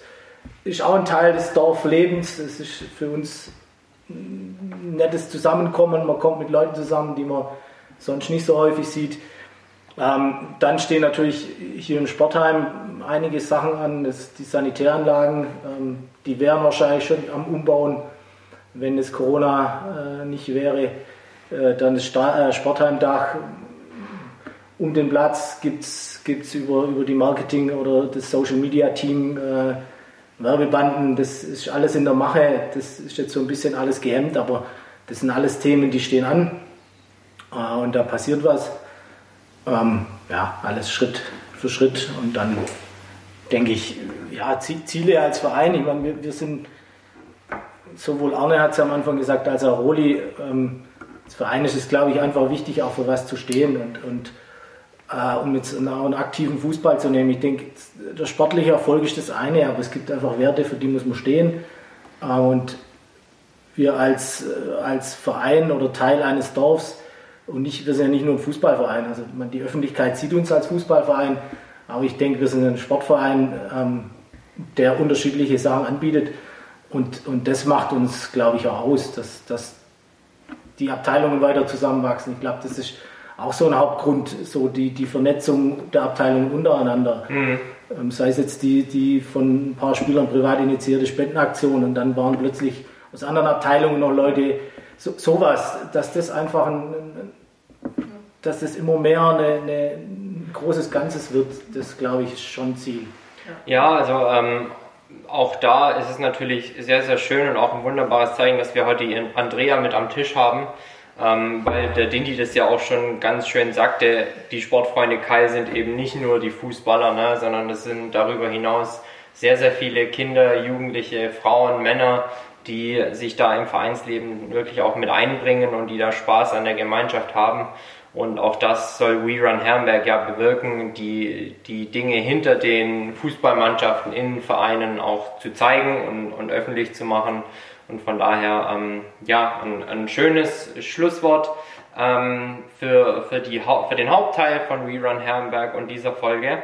ist auch ein Teil des Dorflebens, es ist für uns ein nettes Zusammenkommen, man kommt mit Leuten zusammen, die man sonst nicht so häufig sieht. Ähm, dann stehen natürlich hier im Sportheim einige Sachen an, das, die Sanitäranlagen, ähm, die wären wahrscheinlich schon am Umbauen wenn es Corona äh, nicht wäre, äh, dann das äh, Sportheimdach. Um den Platz gibt es über, über die Marketing- oder das Social-Media-Team Werbebanden, das ist alles in der Mache, das ist jetzt so ein bisschen alles gehemmt, aber das sind alles Themen, die stehen an. Und da passiert was. Ähm, ja, alles Schritt für Schritt. Und dann denke ich, ja, Ziele als Verein, ich meine, wir, wir sind, sowohl Arne hat es am Anfang gesagt, als auch Roli, ähm, als Verein ist es, glaube ich, einfach wichtig, auch für was zu stehen und, und äh, um jetzt einen, einen, aktiven Fußball zu nehmen. Ich denke, der sportliche Erfolg ist das eine, aber es gibt einfach Werte, für die muss man stehen. Äh, und wir als, äh, als Verein oder Teil eines Dorfs, und nicht, wir sind ja nicht nur ein Fußballverein, also man, die Öffentlichkeit sieht uns als Fußballverein, aber ich denke, wir sind ein Sportverein, ähm, der unterschiedliche Sachen anbietet. Und, und das macht uns, glaube ich, auch aus, dass, dass die Abteilungen weiter zusammenwachsen. Ich glaube, das ist auch so ein Hauptgrund, so die, die Vernetzung der Abteilungen untereinander. Mhm. Ähm, sei es jetzt die, die von ein paar Spielern privat initiierte Spendenaktion und dann waren plötzlich aus anderen Abteilungen noch Leute, so, sowas, dass das einfach ein, dass das immer mehr eine, eine, ein großes Ganzes wird, das glaube ich ist schon Ziel. Ja, also ähm, auch da ist es natürlich sehr, sehr schön und auch ein wunderbares Zeichen, dass wir heute Andrea mit am Tisch haben ähm, weil der Dinti das ja auch schon ganz schön sagte, die Sportfreunde Kai sind eben nicht nur die Fußballer, ne, sondern es sind darüber hinaus sehr, sehr viele Kinder, Jugendliche, Frauen, Männer, die sich da im Vereinsleben wirklich auch mit einbringen und die da Spaß an der Gemeinschaft haben. Und auch das soll We Run Herrenberg ja bewirken, die, die Dinge hinter den Fußballmannschaften in Vereinen auch zu zeigen und, und öffentlich zu machen. Und von daher, ähm, ja, ein, ein, schönes Schlusswort ähm, für, für, die, für den Hauptteil von Rerun Herrenberg und dieser Folge.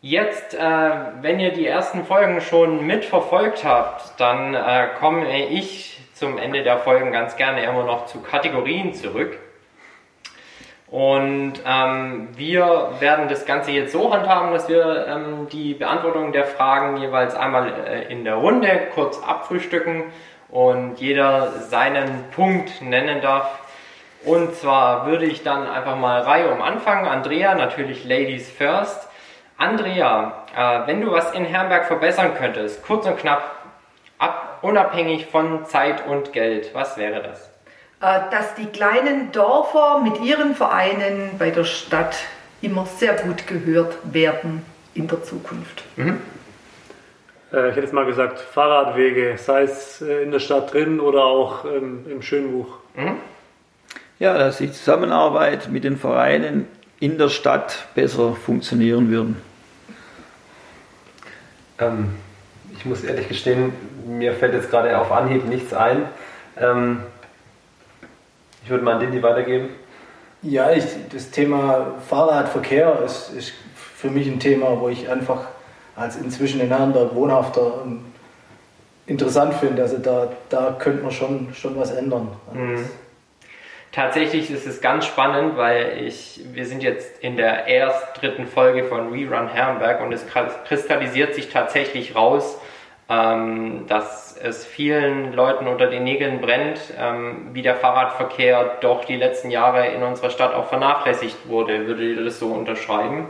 Jetzt, äh, wenn ihr die ersten Folgen schon mitverfolgt habt, dann äh, komme ich zum Ende der Folgen ganz gerne immer noch zu Kategorien zurück. Und ähm, wir werden das Ganze jetzt so handhaben, dass wir ähm, die Beantwortung der Fragen jeweils einmal äh, in der Runde kurz abfrühstücken und jeder seinen Punkt nennen darf. Und zwar würde ich dann einfach mal Reihe um anfangen. Andrea, natürlich Ladies first. Andrea, äh, wenn du was in Herrenberg verbessern könntest, kurz und knapp, ab, unabhängig von Zeit und Geld, was wäre das? Äh, dass die kleinen Dörfer mit ihren Vereinen bei der Stadt immer sehr gut gehört werden in der Zukunft. Mhm. Äh, ich hätte jetzt mal gesagt, Fahrradwege, sei es äh, in der Stadt drin oder auch ähm, im Schönbuch. Mhm. Ja, dass die Zusammenarbeit mit den Vereinen in der Stadt besser funktionieren würden. Ähm, ich muss ehrlich gestehen, mir fällt jetzt gerade auf Anhieb nichts ein. Ähm, ich würde mal an Dindi weitergeben. Ja, ich, das Thema Fahrradverkehr ist, ist für mich ein Thema, wo ich einfach als inzwischen in Herrenberg Wohnhafter interessant finde. Also da, da könnte man schon, schon was ändern. Mhm. Tatsächlich ist es ganz spannend, weil ich, wir sind jetzt in der erst dritten Folge von Rerun Herrenberg und es kristallisiert sich tatsächlich raus, ähm, dass es vielen Leuten unter den Nägeln brennt, ähm, wie der Fahrradverkehr doch die letzten Jahre in unserer Stadt auch vernachlässigt wurde. Würdet ihr das so unterschreiben?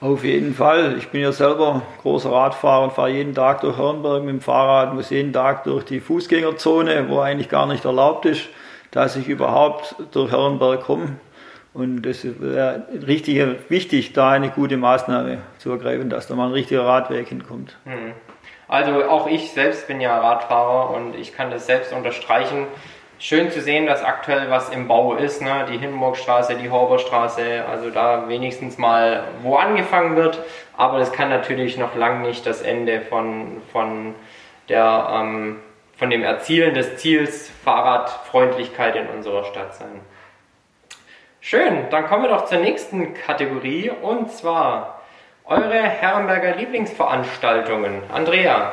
Auf jeden Fall. Ich bin ja selber großer Radfahrer und fahre jeden Tag durch Hornberg mit dem Fahrrad, muss jeden Tag durch die Fußgängerzone, wo eigentlich gar nicht erlaubt ist, dass ich überhaupt durch Hornberg komme. Und es wäre richtig wichtig, da eine gute Maßnahme zu ergreifen, dass da mal ein richtiger Radweg hinkommt. Hm. Also auch ich selbst bin ja Radfahrer und ich kann das selbst unterstreichen. Schön zu sehen, dass aktuell was im Bau ist, ne? die Hindenburgstraße, die Horberstraße, also da wenigstens mal wo angefangen wird, aber das kann natürlich noch lange nicht das Ende von, von, der, ähm, von dem Erzielen des Ziels Fahrradfreundlichkeit in unserer Stadt sein. Schön, dann kommen wir doch zur nächsten Kategorie und zwar eure Herrenberger Lieblingsveranstaltungen. Andrea.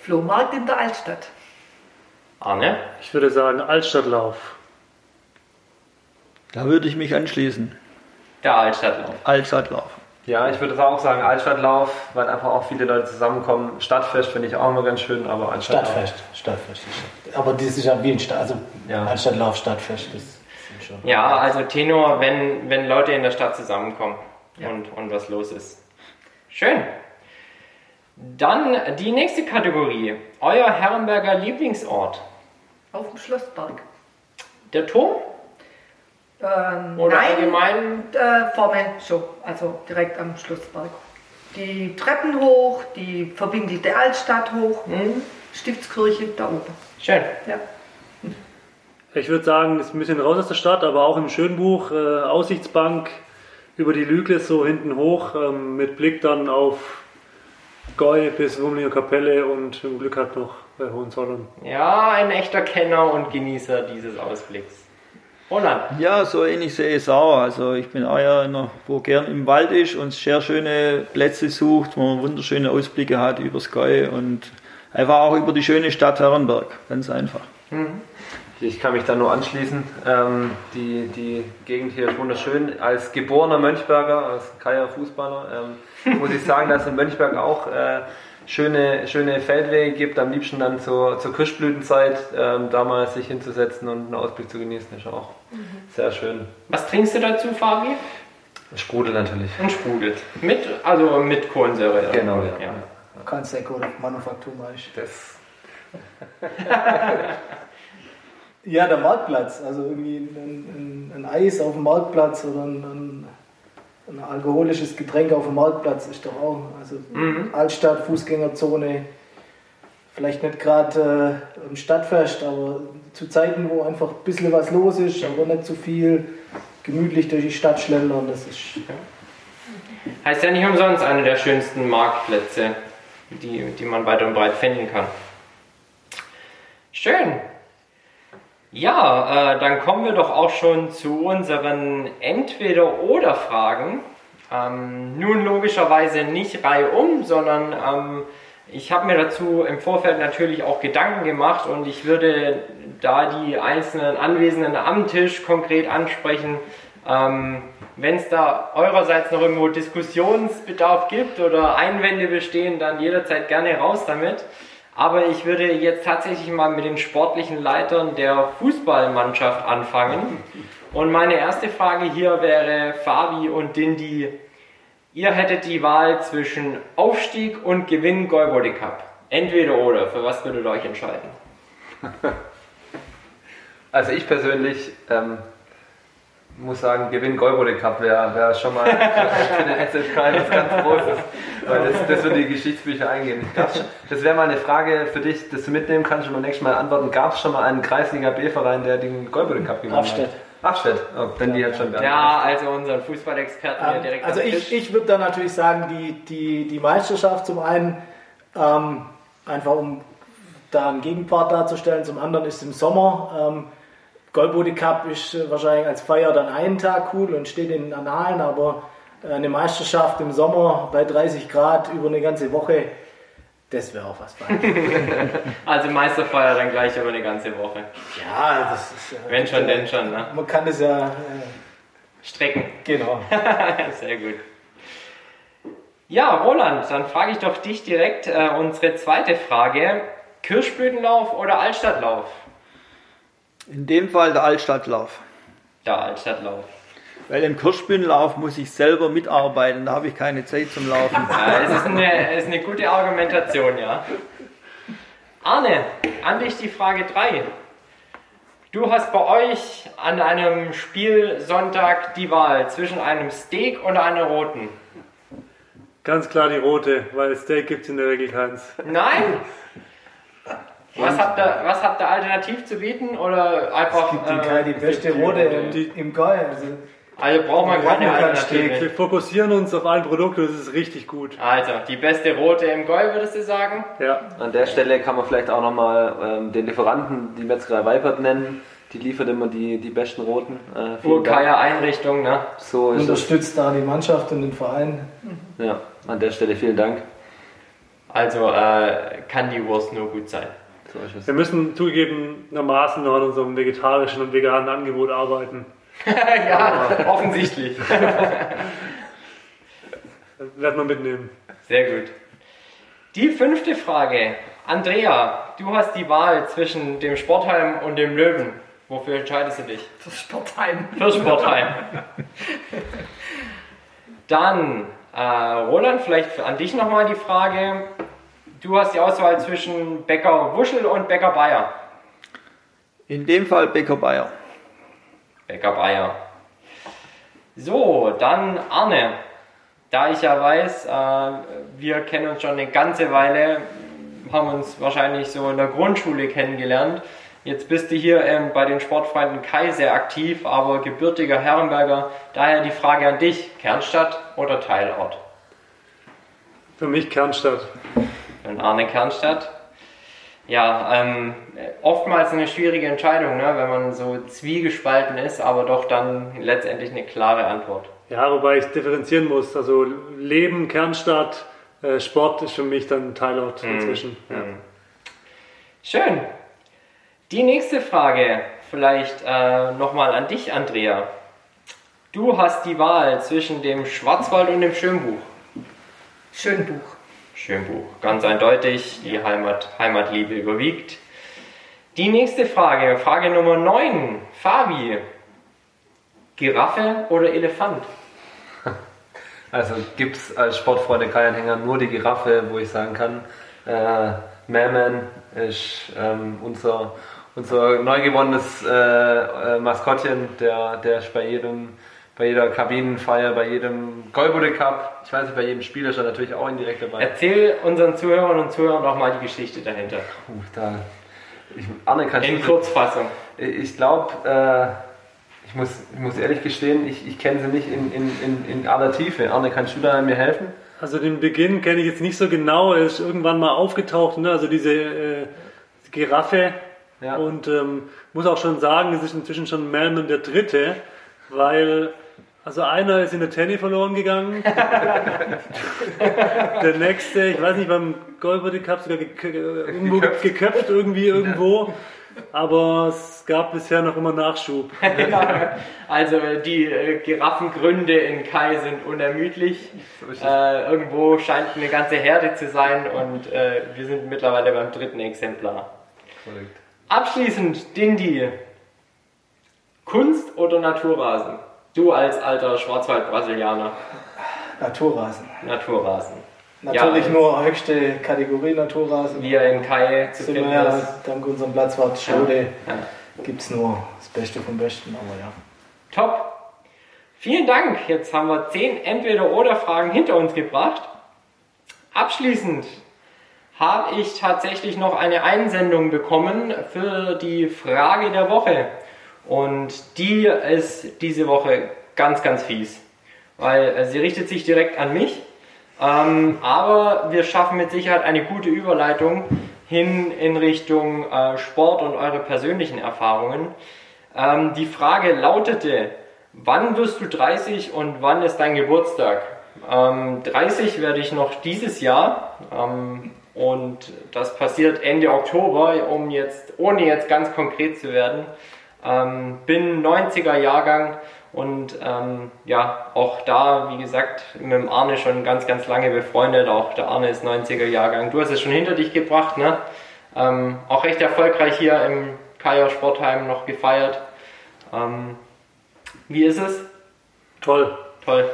Flohmarkt in der Altstadt. Arne? Ich würde sagen Altstadtlauf. Da würde ich mich anschließen. Der Altstadtlauf. Altstadtlauf. Ja, ich würde es auch sagen, Altstadtlauf, weil einfach auch viele Leute zusammenkommen. Stadtfest finde ich auch immer ganz schön, aber Altstadtlauf. Stadtfest. Stadtfest. ist- Aber das ist ja wie ein Stadt, also Ja. Altstadtlauf, Stadtfest, das sind schon. Ja, also Tenor, wenn, wenn Leute in der Stadt zusammenkommen Ja. und, und was los ist. Schön. Dann die nächste Kategorie. Euer Herrenberger Lieblingsort. Auf dem Schlossberg. Der Turm? Ähm, Oder nein, allgemein? Äh, vorne schon, also direkt am Schlossberg. Die Treppen hoch, die verwinkelte Altstadt hoch, Hm? Stiftskirche da oben. Schön. Ja. Ich würde sagen, ist ein bisschen raus aus der Stadt, aber auch im Schönbuch, äh, Aussichtsbank über die Lügles so hinten hoch, ähm, mit Blick dann auf Goi bis Wumlinger Kapelle und man Glück hat noch bei Hohenzollern. Ja, ein echter Kenner und Genießer dieses Ausblicks. Roland. Ja, so ähnlich sehe ich es auch. Also ich bin auch ja einer, wo gern im Wald ist und sehr schöne Plätze sucht, wo man wunderschöne Ausblicke hat übers Gäu und einfach auch über die schöne Stadt Herrenberg. Ganz einfach. Ich kann mich da nur anschließen. Ähm, die, die Gegend hier ist wunderschön. Als geborener Mönchberger, als Keier Fußballer, ähm, muss ich sagen, dass es in Mönchberg auch äh, schöne, schöne Feldwege gibt. Am liebsten dann zur, zur Kirschblütenzeit, ähm, da mal sich hinzusetzen und einen Ausblick zu genießen, ist auch sehr schön. Was trinkst du dazu, Fabi? Sprudel natürlich. Ein Sprudel. Mit, also mit Kohlensäure. Genau, ja. ja. Kein Sek oder Manufakturmaisch. Das Ja, der Marktplatz. Also irgendwie ein, ein, ein Eis auf dem Marktplatz oder ein, ein, alkoholisches Getränk auf dem Marktplatz ist doch auch. Also Altstadt, Fußgängerzone. Vielleicht nicht gerade äh, im Stadtfest, aber zu Zeiten, wo einfach ein bisschen was los ist, aber nicht zu viel. Gemütlich durch die Stadt schlendern, das ist. Heißt ja nicht umsonst einer der schönsten Marktplätze, die, die man weit und breit finden kann. Schön. Ja, äh, dann kommen wir doch auch schon zu unseren Entweder-Oder-Fragen. Ähm, nun logischerweise nicht reihum, sondern ähm, ich habe mir dazu im Vorfeld natürlich auch Gedanken gemacht und ich würde da die einzelnen Anwesenden am Tisch konkret ansprechen. Ähm, Wenn es da eurerseits noch irgendwo Diskussionsbedarf gibt oder Einwände bestehen, dann jederzeit gerne raus damit. Aber ich würde jetzt tatsächlich mal mit den sportlichen Leitern der Fußballmannschaft anfangen. Und meine erste Frage hier wäre, Fabi und Dindy, ihr hättet die Wahl zwischen Aufstieg und Gewinn Golbody Cup. Entweder oder, für was würdet ihr euch entscheiden? Also ich persönlich ähm, muss sagen, Gewinn Golbode Cup wäre wär schon mal für den SFK was ganz Großes. Weil das, das würde die Geschichtsbücher eingehen. Gab's, das wäre mal eine Frage für dich, dass du mitnehmen kannst und beim nächsten Mal antworten. Gab es schon mal einen Kreisliga B-Verein, der den Golbode Cup gewonnen Abstedt. hat? Abstedt. Oh, wenn die jetzt schon werden. Ja, also unseren Fußballexperten hier Ähm, direkt also ich, ich würde da natürlich sagen, die, die, die Meisterschaft zum einen, ähm, einfach um da einen Gegenpart darzustellen, zum anderen ist im Sommer. Ähm, Golbode Cup ist äh, wahrscheinlich als Feier dann einen Tag cool und steht in den Annalen, aber äh, eine Meisterschaft im Sommer bei 30 Grad über eine ganze Woche, das wäre auch was. Also Meisterfeier dann gleich über eine ganze Woche. ja, das ist. äh, Wenn schon, denn schon, ne? Man kann das ja. Äh, Strecken. genau. Sehr gut. Ja, Roland, dann frage ich doch dich direkt äh, unsere zweite Frage. Kirschblütenlauf oder Altstadtlauf? In dem Fall der Altstadtlauf. Ja, Altstadtlauf. Weil im Kirschbühnenlauf muss ich selber mitarbeiten, da habe ich keine Zeit zum Laufen. Ja, es ist eine, es ist eine gute Argumentation, ja. Arne, an dich die Frage 3. Du hast bei euch an einem Spielsonntag die Wahl zwischen einem Steak oder einer roten. Ganz klar die rote, weil Steak gibt es in der Regel keins. Nein? Was habt, ihr, was habt ihr alternativ zu bieten oder einfach. Es gibt die, äh, keine- die beste Rote im, im Goi. Also, Also braucht man keine Alternative. Wir fokussieren uns auf ein Produkt und es ist richtig gut. Also, die beste rote im Gold, würdest du sagen? Ja, An der Stelle kann man vielleicht auch nochmal ähm, den Lieferanten, die Metzgerei Weipert, nennen. Die liefert immer die, die besten Roten. Äh. Urkaya Einrichtung, ne? So ist es. unterstützt da die Mannschaft und den Verein. Ja, an der Stelle vielen Dank. Also äh, kann die Wurst nur gut sein. So wir müssen zugegebenermaßen noch an unserem vegetarischen und veganen Angebot arbeiten. ja, offensichtlich. Werden wir mitnehmen. Sehr gut. Die fünfte Frage. Andrea, du hast die Wahl zwischen dem Sportheim und dem Löwen. Wofür entscheidest du dich? Das Sportheim. Für Sportheim. Dann, äh, Roland, vielleicht an dich nochmal die Frage. Du hast die Auswahl zwischen Bäcker Wuschel und Bäcker Bayer. In dem Fall Becker Bayer. Bäcker Bayer. So, dann Arne. Da ich ja weiß, äh, wir kennen uns schon eine ganze Weile, haben uns wahrscheinlich so in der Grundschule kennengelernt. Jetzt bist du hier ähm, bei den Sportfreunden Kai sehr aktiv, aber gebürtiger Herrenberger. Daher die Frage an dich: Kernstadt oder Teilort? Für mich Kernstadt. Für Arne Kernstadt. Ja, ähm, oftmals eine schwierige Entscheidung, ne, wenn man so zwiegespalten ist, aber doch dann letztendlich eine klare Antwort. Ja, wobei ich differenzieren muss. Also Leben, Kernstadt, äh, Sport ist für mich dann Teilort inzwischen. Ja. Mhm. Schön. Die nächste Frage vielleicht äh, nochmal an dich, Andrea. Du hast die Wahl zwischen dem Schwarzwald und dem Schönbuch. Schönbuch. Schönbuch, ganz eindeutig, die Heimat, Heimatliebe überwiegt. Die nächste Frage, Frage Nummer 9. Fabi, Giraffe oder Elefant? Also gibt es als Sportfreunde Kai-Anhänger nur die Giraffe, wo ich sagen kann, äh, Merman ist ähm, unser, unser neu gewonnenes äh, äh, Maskottchen, der, der ist bei jedem bei jeder Kabinenfeier, bei jedem Golbude Cup, ich weiß nicht, bei jedem Spiel ist er natürlich auch indirekt dabei. Erzähl unseren Zuhörern und Zuhörern doch mal die Geschichte dahinter. Puh, da, ich, Arne, kannst In Kurzfassung. Ich glaube, äh, ich, muss, ich muss ehrlich gestehen, ich, ich kenne sie nicht in, in, in, in aller Tiefe. Arne, kannst du da mir helfen? Also den Beginn kenne ich jetzt nicht so genau. Er ist irgendwann mal aufgetaucht, ne? also diese äh, Giraffe. Ja. Und ähm, muss auch schon sagen, es ist inzwischen schon Melman der Dritte, weil also einer ist in der Tenny verloren gegangen. der nächste, ich weiß nicht, beim Golbody Cup sogar gek irgendwo geköpft. geköpft irgendwie irgendwo. Aber es gab bisher noch immer Nachschub. Also die äh, Giraffengründe in Kai sind unermüdlich. Äh, irgendwo scheint eine ganze Herde zu sein und äh, wir sind mittlerweile beim dritten Exemplar. Verrückt. Abschließend, Dindy. Kunst oder Naturrasen? Du als alter Schwarzwald-Brasilianer. Naturrasen. Naturrasen. Natürlich Ja. nur höchste Kategorie Naturrasen. Wie er in Kai zu finden wir ja, ist. dank unserem Platzwart Schaude Ja. gibt es nur das Beste vom Besten, aber ja. Top. Vielen Dank. Jetzt haben wir zehn Entweder-Oder-Fragen hinter uns gebracht. Abschließend habe ich tatsächlich noch eine Einsendung bekommen für die Frage der Woche. Und die ist diese Woche ganz, ganz fies. Weil äh, sie richtet sich direkt an mich. Ähm, aber wir schaffen mit Sicherheit eine gute Überleitung hin in Richtung äh, Sport und eure persönlichen Erfahrungen. Ähm, die Frage lautete, wann wirst du 30 und wann ist dein Geburtstag? Ähm, 30 werde ich noch dieses Jahr ähm, und das passiert Ende Oktober, um jetzt, ohne jetzt ganz konkret zu werden. Ähm, bin 90er Jahrgang und ähm, ja, auch da, wie gesagt, mit dem Arne schon ganz, ganz lange befreundet. Auch der Arne ist 90er Jahrgang. Du hast es schon hinter dich gebracht, ne? Ähm, auch recht erfolgreich hier im Kaya Sportheim noch gefeiert. Ähm, wie ist es? Toll. Toll.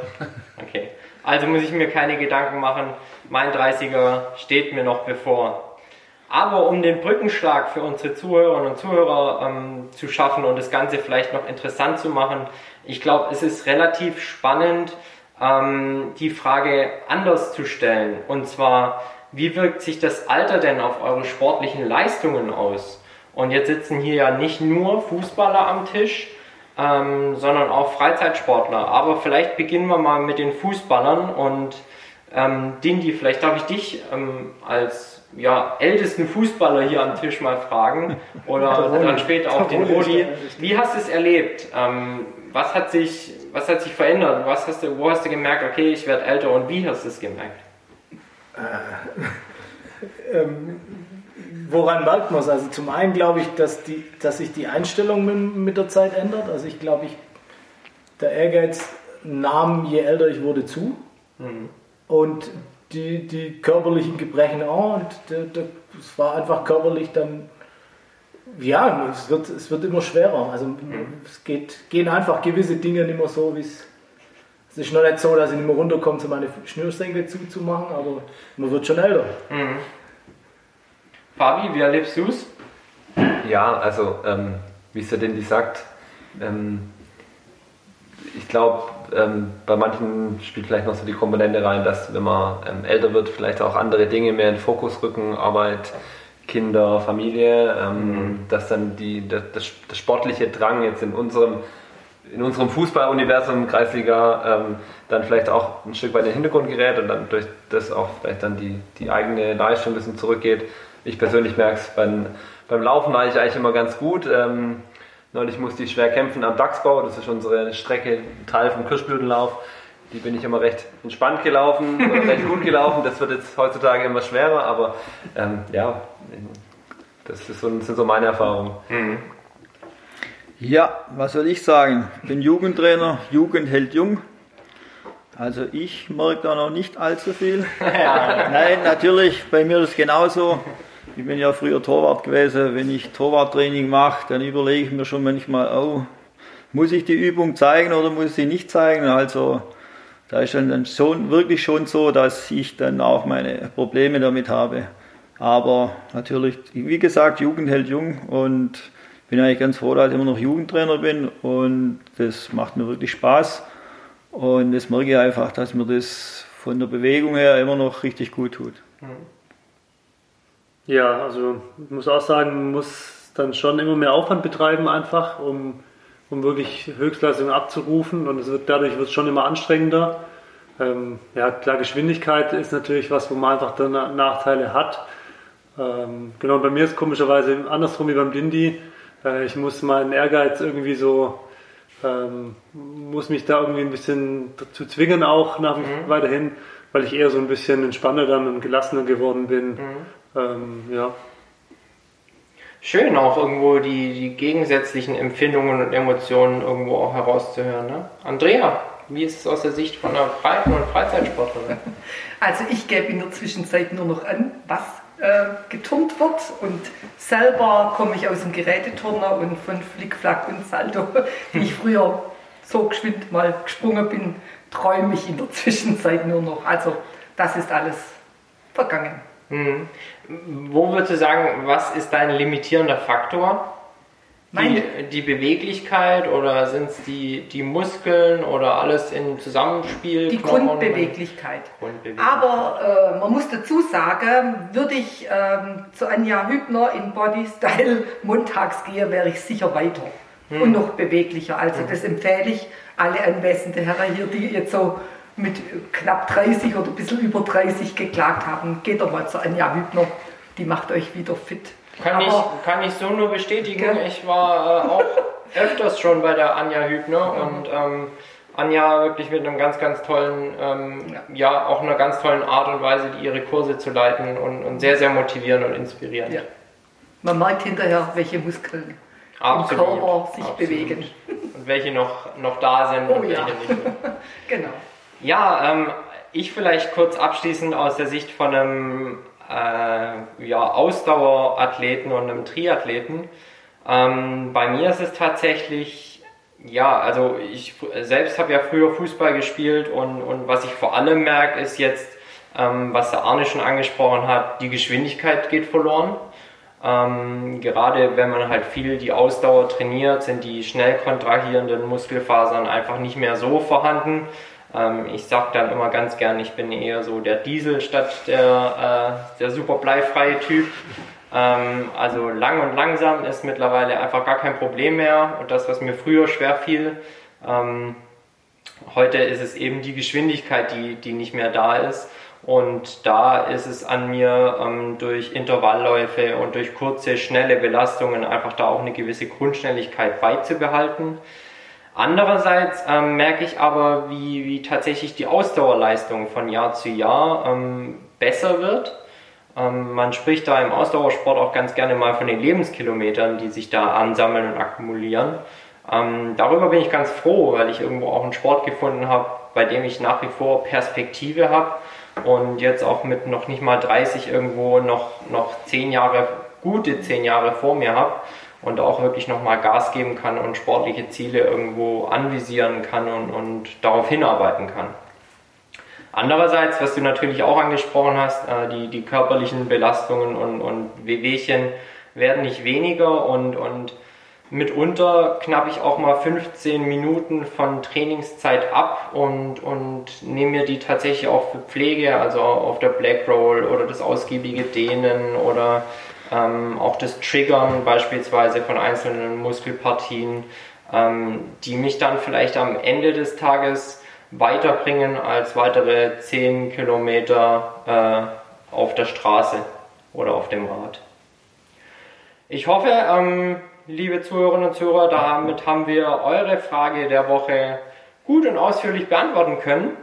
Okay. Also muss ich mir keine Gedanken machen. Mein 30er steht mir noch bevor. Aber um den Brückenschlag für unsere Zuhörerinnen und Zuhörer ähm, zu schaffen und das Ganze vielleicht noch interessant zu machen, ich glaube, es ist relativ spannend, ähm, die Frage anders zu stellen. Und zwar, wie wirkt sich das Alter denn auf eure sportlichen Leistungen aus? Und jetzt sitzen hier ja nicht nur Fußballer am Tisch, ähm, sondern auch Freizeitsportler. Aber vielleicht beginnen wir mal mit den Fußballern und ähm, Dindy, vielleicht darf ich dich ähm, als ja, ältesten Fußballer hier am Tisch mal fragen oder dann später auch den Älteste. Wie hast du es erlebt? Ähm, was hat sich, was hat sich verändert? Was hast du, wo hast du gemerkt, okay, ich werde älter und wie hast du es gemerkt? Ähm, woran merkt man es? Also zum einen glaube ich, dass, die, dass sich die Einstellung mit, mit der Zeit ändert. Also ich glaube, ich, der Ehrgeiz nahm, je älter ich wurde, zu. Mhm. und die, die körperlichen Gebrechen auch. Und es war einfach körperlich dann, ja, es wird, es wird immer schwerer. Also mhm. es geht, gehen einfach gewisse Dinge nicht mehr so, wie es. Es ist noch nicht so, dass ich nicht mehr runterkomme, um meine Schnürsenkel zuzumachen, aber man wird schon älter. Mhm. Fabi, wie erlebst du es? Ja, also ähm, wie es der Dindy sagt, ähm, ich glaube, ähm, bei manchen spielt vielleicht noch so die Komponente rein, dass wenn man ähm, älter wird, vielleicht auch andere Dinge mehr in den Fokus rücken, Arbeit, Kinder, Familie, ähm, mhm. dass dann die, das, das, sportliche Drang jetzt in unserem, in unserem Fußballuniversum, Kreisliga, ähm, dann vielleicht auch ein Stück weit in den Hintergrund gerät und dann durch das auch vielleicht dann die, die eigene Leistung ein bisschen zurückgeht. Ich persönlich merke es beim, beim Laufen eigentlich, eigentlich immer ganz gut. Ähm, Neulich musste ich schwer kämpfen am Dachsbau, das ist unsere Strecke, Teil vom Kirschblütenlauf. Die bin ich immer recht entspannt gelaufen, recht gut gelaufen. Das wird jetzt heutzutage immer schwerer, aber ähm, ja, das so, sind so meine Erfahrungen. Mhm. Ja, was soll ich sagen? Ich bin Jugendtrainer, Jugend hält jung. Also ich merke da noch nicht allzu viel. Nein, natürlich, bei mir ist es genauso. Ich bin ja früher Torwart gewesen. Wenn ich Torwarttraining mache, dann überlege ich mir schon manchmal, oh, muss ich die Übung zeigen oder muss ich sie nicht zeigen? Also da ist dann schon wirklich schon so, dass ich dann auch meine Probleme damit habe. Aber natürlich, wie gesagt, Jugend hält jung und bin eigentlich ganz froh, dass ich immer noch Jugendtrainer bin und das macht mir wirklich Spaß. Und das merke ich einfach, dass mir das von der Bewegung her immer noch richtig gut tut. Mhm. Ja, also ich muss auch sagen, man muss dann schon immer mehr Aufwand betreiben, einfach, um, um wirklich Höchstleistungen abzurufen. Und es wird, dadurch wird es schon immer anstrengender. Ähm, ja, klar, Geschwindigkeit ist natürlich was, wo man einfach dann Nachteile hat. Ähm, genau, bei mir ist komischerweise andersrum wie beim Dindy. Äh, ich muss meinen Ehrgeiz irgendwie so, ähm, muss mich da irgendwie ein bisschen dazu zwingen, auch nach mhm. weiterhin, weil ich eher so ein bisschen entspannter dann und gelassener geworden bin. Mhm. Ähm, ja. Schön auch irgendwo die, die gegensätzlichen Empfindungen und Emotionen irgendwo auch herauszuhören. Ne? Andrea, wie ist es aus der Sicht von einer Breiten- und Freizeitsportlerin? Also ich gebe in der Zwischenzeit nur noch an, was äh, geturnt wird und selber komme ich aus dem Geräteturner und von Flickflack und Salto, wie ich früher so geschwind mal gesprungen bin, träume ich in der Zwischenzeit nur noch. Also das ist alles vergangen. Mhm. Wo würdest du sagen, was ist dein limitierender Faktor? Die, die, Beweglichkeit oder sind es die, die Muskeln oder alles im Zusammenspiel? Die Grundbeweglichkeit. Grundbeweglichkeit. Aber äh, man muss dazu sagen, würde ich ähm, zu Anja Hübner in Bodystyle montags gehe, wäre ich sicher weiter hm. und noch beweglicher. Also hm. das empfehle ich alle anwesenden Herren hier, die jetzt so mit knapp 30 oder ein bisschen über 30 geklagt haben, geht doch mal zu Anja Hübner, die macht euch wieder fit. Kann, ich, kann ich so nur bestätigen. Okay. Ich war äh, auch öfters schon bei der Anja Hübner und ähm, Anja wirklich mit einem ganz, ganz tollen, ähm, ja. ja. auch einer ganz tollen Art und Weise, die ihre Kurse zu leiten und, und sehr, sehr motivierend und inspirierend. Ja. Man merkt hinterher, welche Muskeln Absolut. im Körper sich Absolut. bewegen. Und welche noch, noch da sind oh, und welche ja. nicht. genau. Ja, ähm, ich vielleicht kurz abschließend aus der Sicht von einem äh, ja, Ausdauerathleten und einem Triathleten. Ähm, bei mir ist es tatsächlich, ja, also ich selbst habe ja früher Fußball gespielt und, und was ich vor allem merke, ist jetzt, ähm, was der Arne schon angesprochen hat, die Geschwindigkeit geht verloren. Ähm, gerade wenn man halt viel die Ausdauer trainiert, sind die schnell kontrahierenden Muskelfasern einfach nicht mehr so vorhanden. Ähm, ich sage dann immer ganz gern, ich bin eher so der Diesel statt der, äh, der super bleifreie Typ. Ähm, also lang und langsam ist mittlerweile einfach gar kein Problem mehr und das, was mir früher schwer fiel, ähm, heute ist es eben die Geschwindigkeit, die, die nicht mehr da ist. Und da ist es an mir ähm, durch Intervallläufe und durch kurze, schnelle Belastungen einfach da auch eine gewisse Grundschnelligkeit beizubehalten. Andererseits ähm, merke ich aber, wie, wie tatsächlich die Ausdauerleistung von Jahr zu Jahr ähm, besser wird. Ähm, man spricht da im Ausdauersport auch ganz gerne mal von den Lebenskilometern, die sich da ansammeln und akkumulieren. Ähm, darüber bin ich ganz froh, weil ich irgendwo auch einen Sport gefunden habe, bei dem ich nach wie vor Perspektive habe und jetzt auch mit noch nicht mal 30 irgendwo noch, noch 10 Jahre, gute 10 Jahre vor mir habe und auch wirklich nochmal Gas geben kann und sportliche Ziele irgendwo anvisieren kann und, und darauf hinarbeiten kann. Andererseits, was du natürlich auch angesprochen hast, äh, die, die körperlichen Belastungen und, und Wehwehchen werden nicht weniger und, und mitunter knapp ich auch mal 15 Minuten von Trainingszeit ab und, und nehme mir die tatsächlich auch für Pflege, also auf der Black Roll oder das ausgiebige Dehnen oder ähm, auch das Triggern beispielsweise von einzelnen Muskelpartien, ähm, die mich dann vielleicht am Ende des Tages weiterbringen als weitere 10 Kilometer äh, auf der Straße oder auf dem Rad. Ich hoffe, ähm, liebe Zuhörerinnen und Zuhörer, damit haben wir eure Frage der Woche gut und ausführlich beantworten können.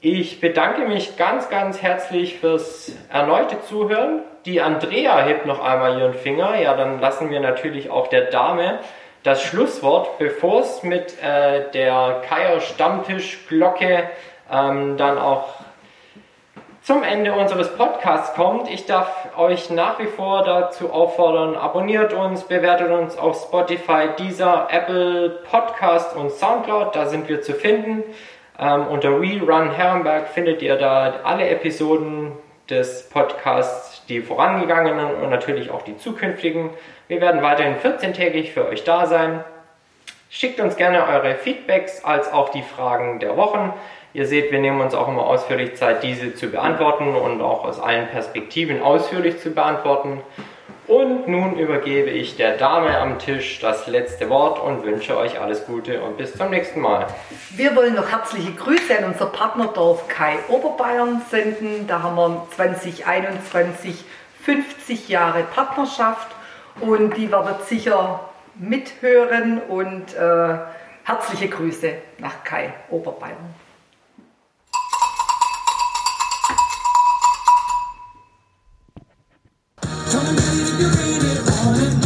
Ich bedanke mich ganz, ganz herzlich fürs erneute Zuhören. Die Andrea hebt noch einmal ihren Finger. Ja, dann lassen wir natürlich auch der Dame das Schlusswort, bevor es mit äh, der Keier Stammtischglocke ähm, dann auch zum Ende unseres Podcasts kommt. Ich darf euch nach wie vor dazu auffordern, abonniert uns, bewertet uns auf Spotify, Deezer, Apple Podcast und Soundcloud. Da sind wir zu finden. Ähm, unter Rerun Herrenberg findet ihr da alle Episoden des Podcasts, die vorangegangenen und natürlich auch die zukünftigen. Wir werden weiterhin 14-tägig für euch da sein. Schickt uns gerne eure Feedbacks als auch die Fragen der Wochen. Ihr seht, wir nehmen uns auch immer ausführlich Zeit, diese zu beantworten und auch aus allen Perspektiven ausführlich zu beantworten. Und nun übergebe ich der Dame am Tisch das letzte Wort und wünsche euch alles Gute und bis zum nächsten Mal. Wir wollen noch herzliche Grüße an unser Partnerdorf Kai Oberbayern senden. Da haben wir 2021 50 Jahre Partnerschaft und die werdet sicher mithören und äh, herzliche Grüße nach Kai Oberbayern. Come you really want it?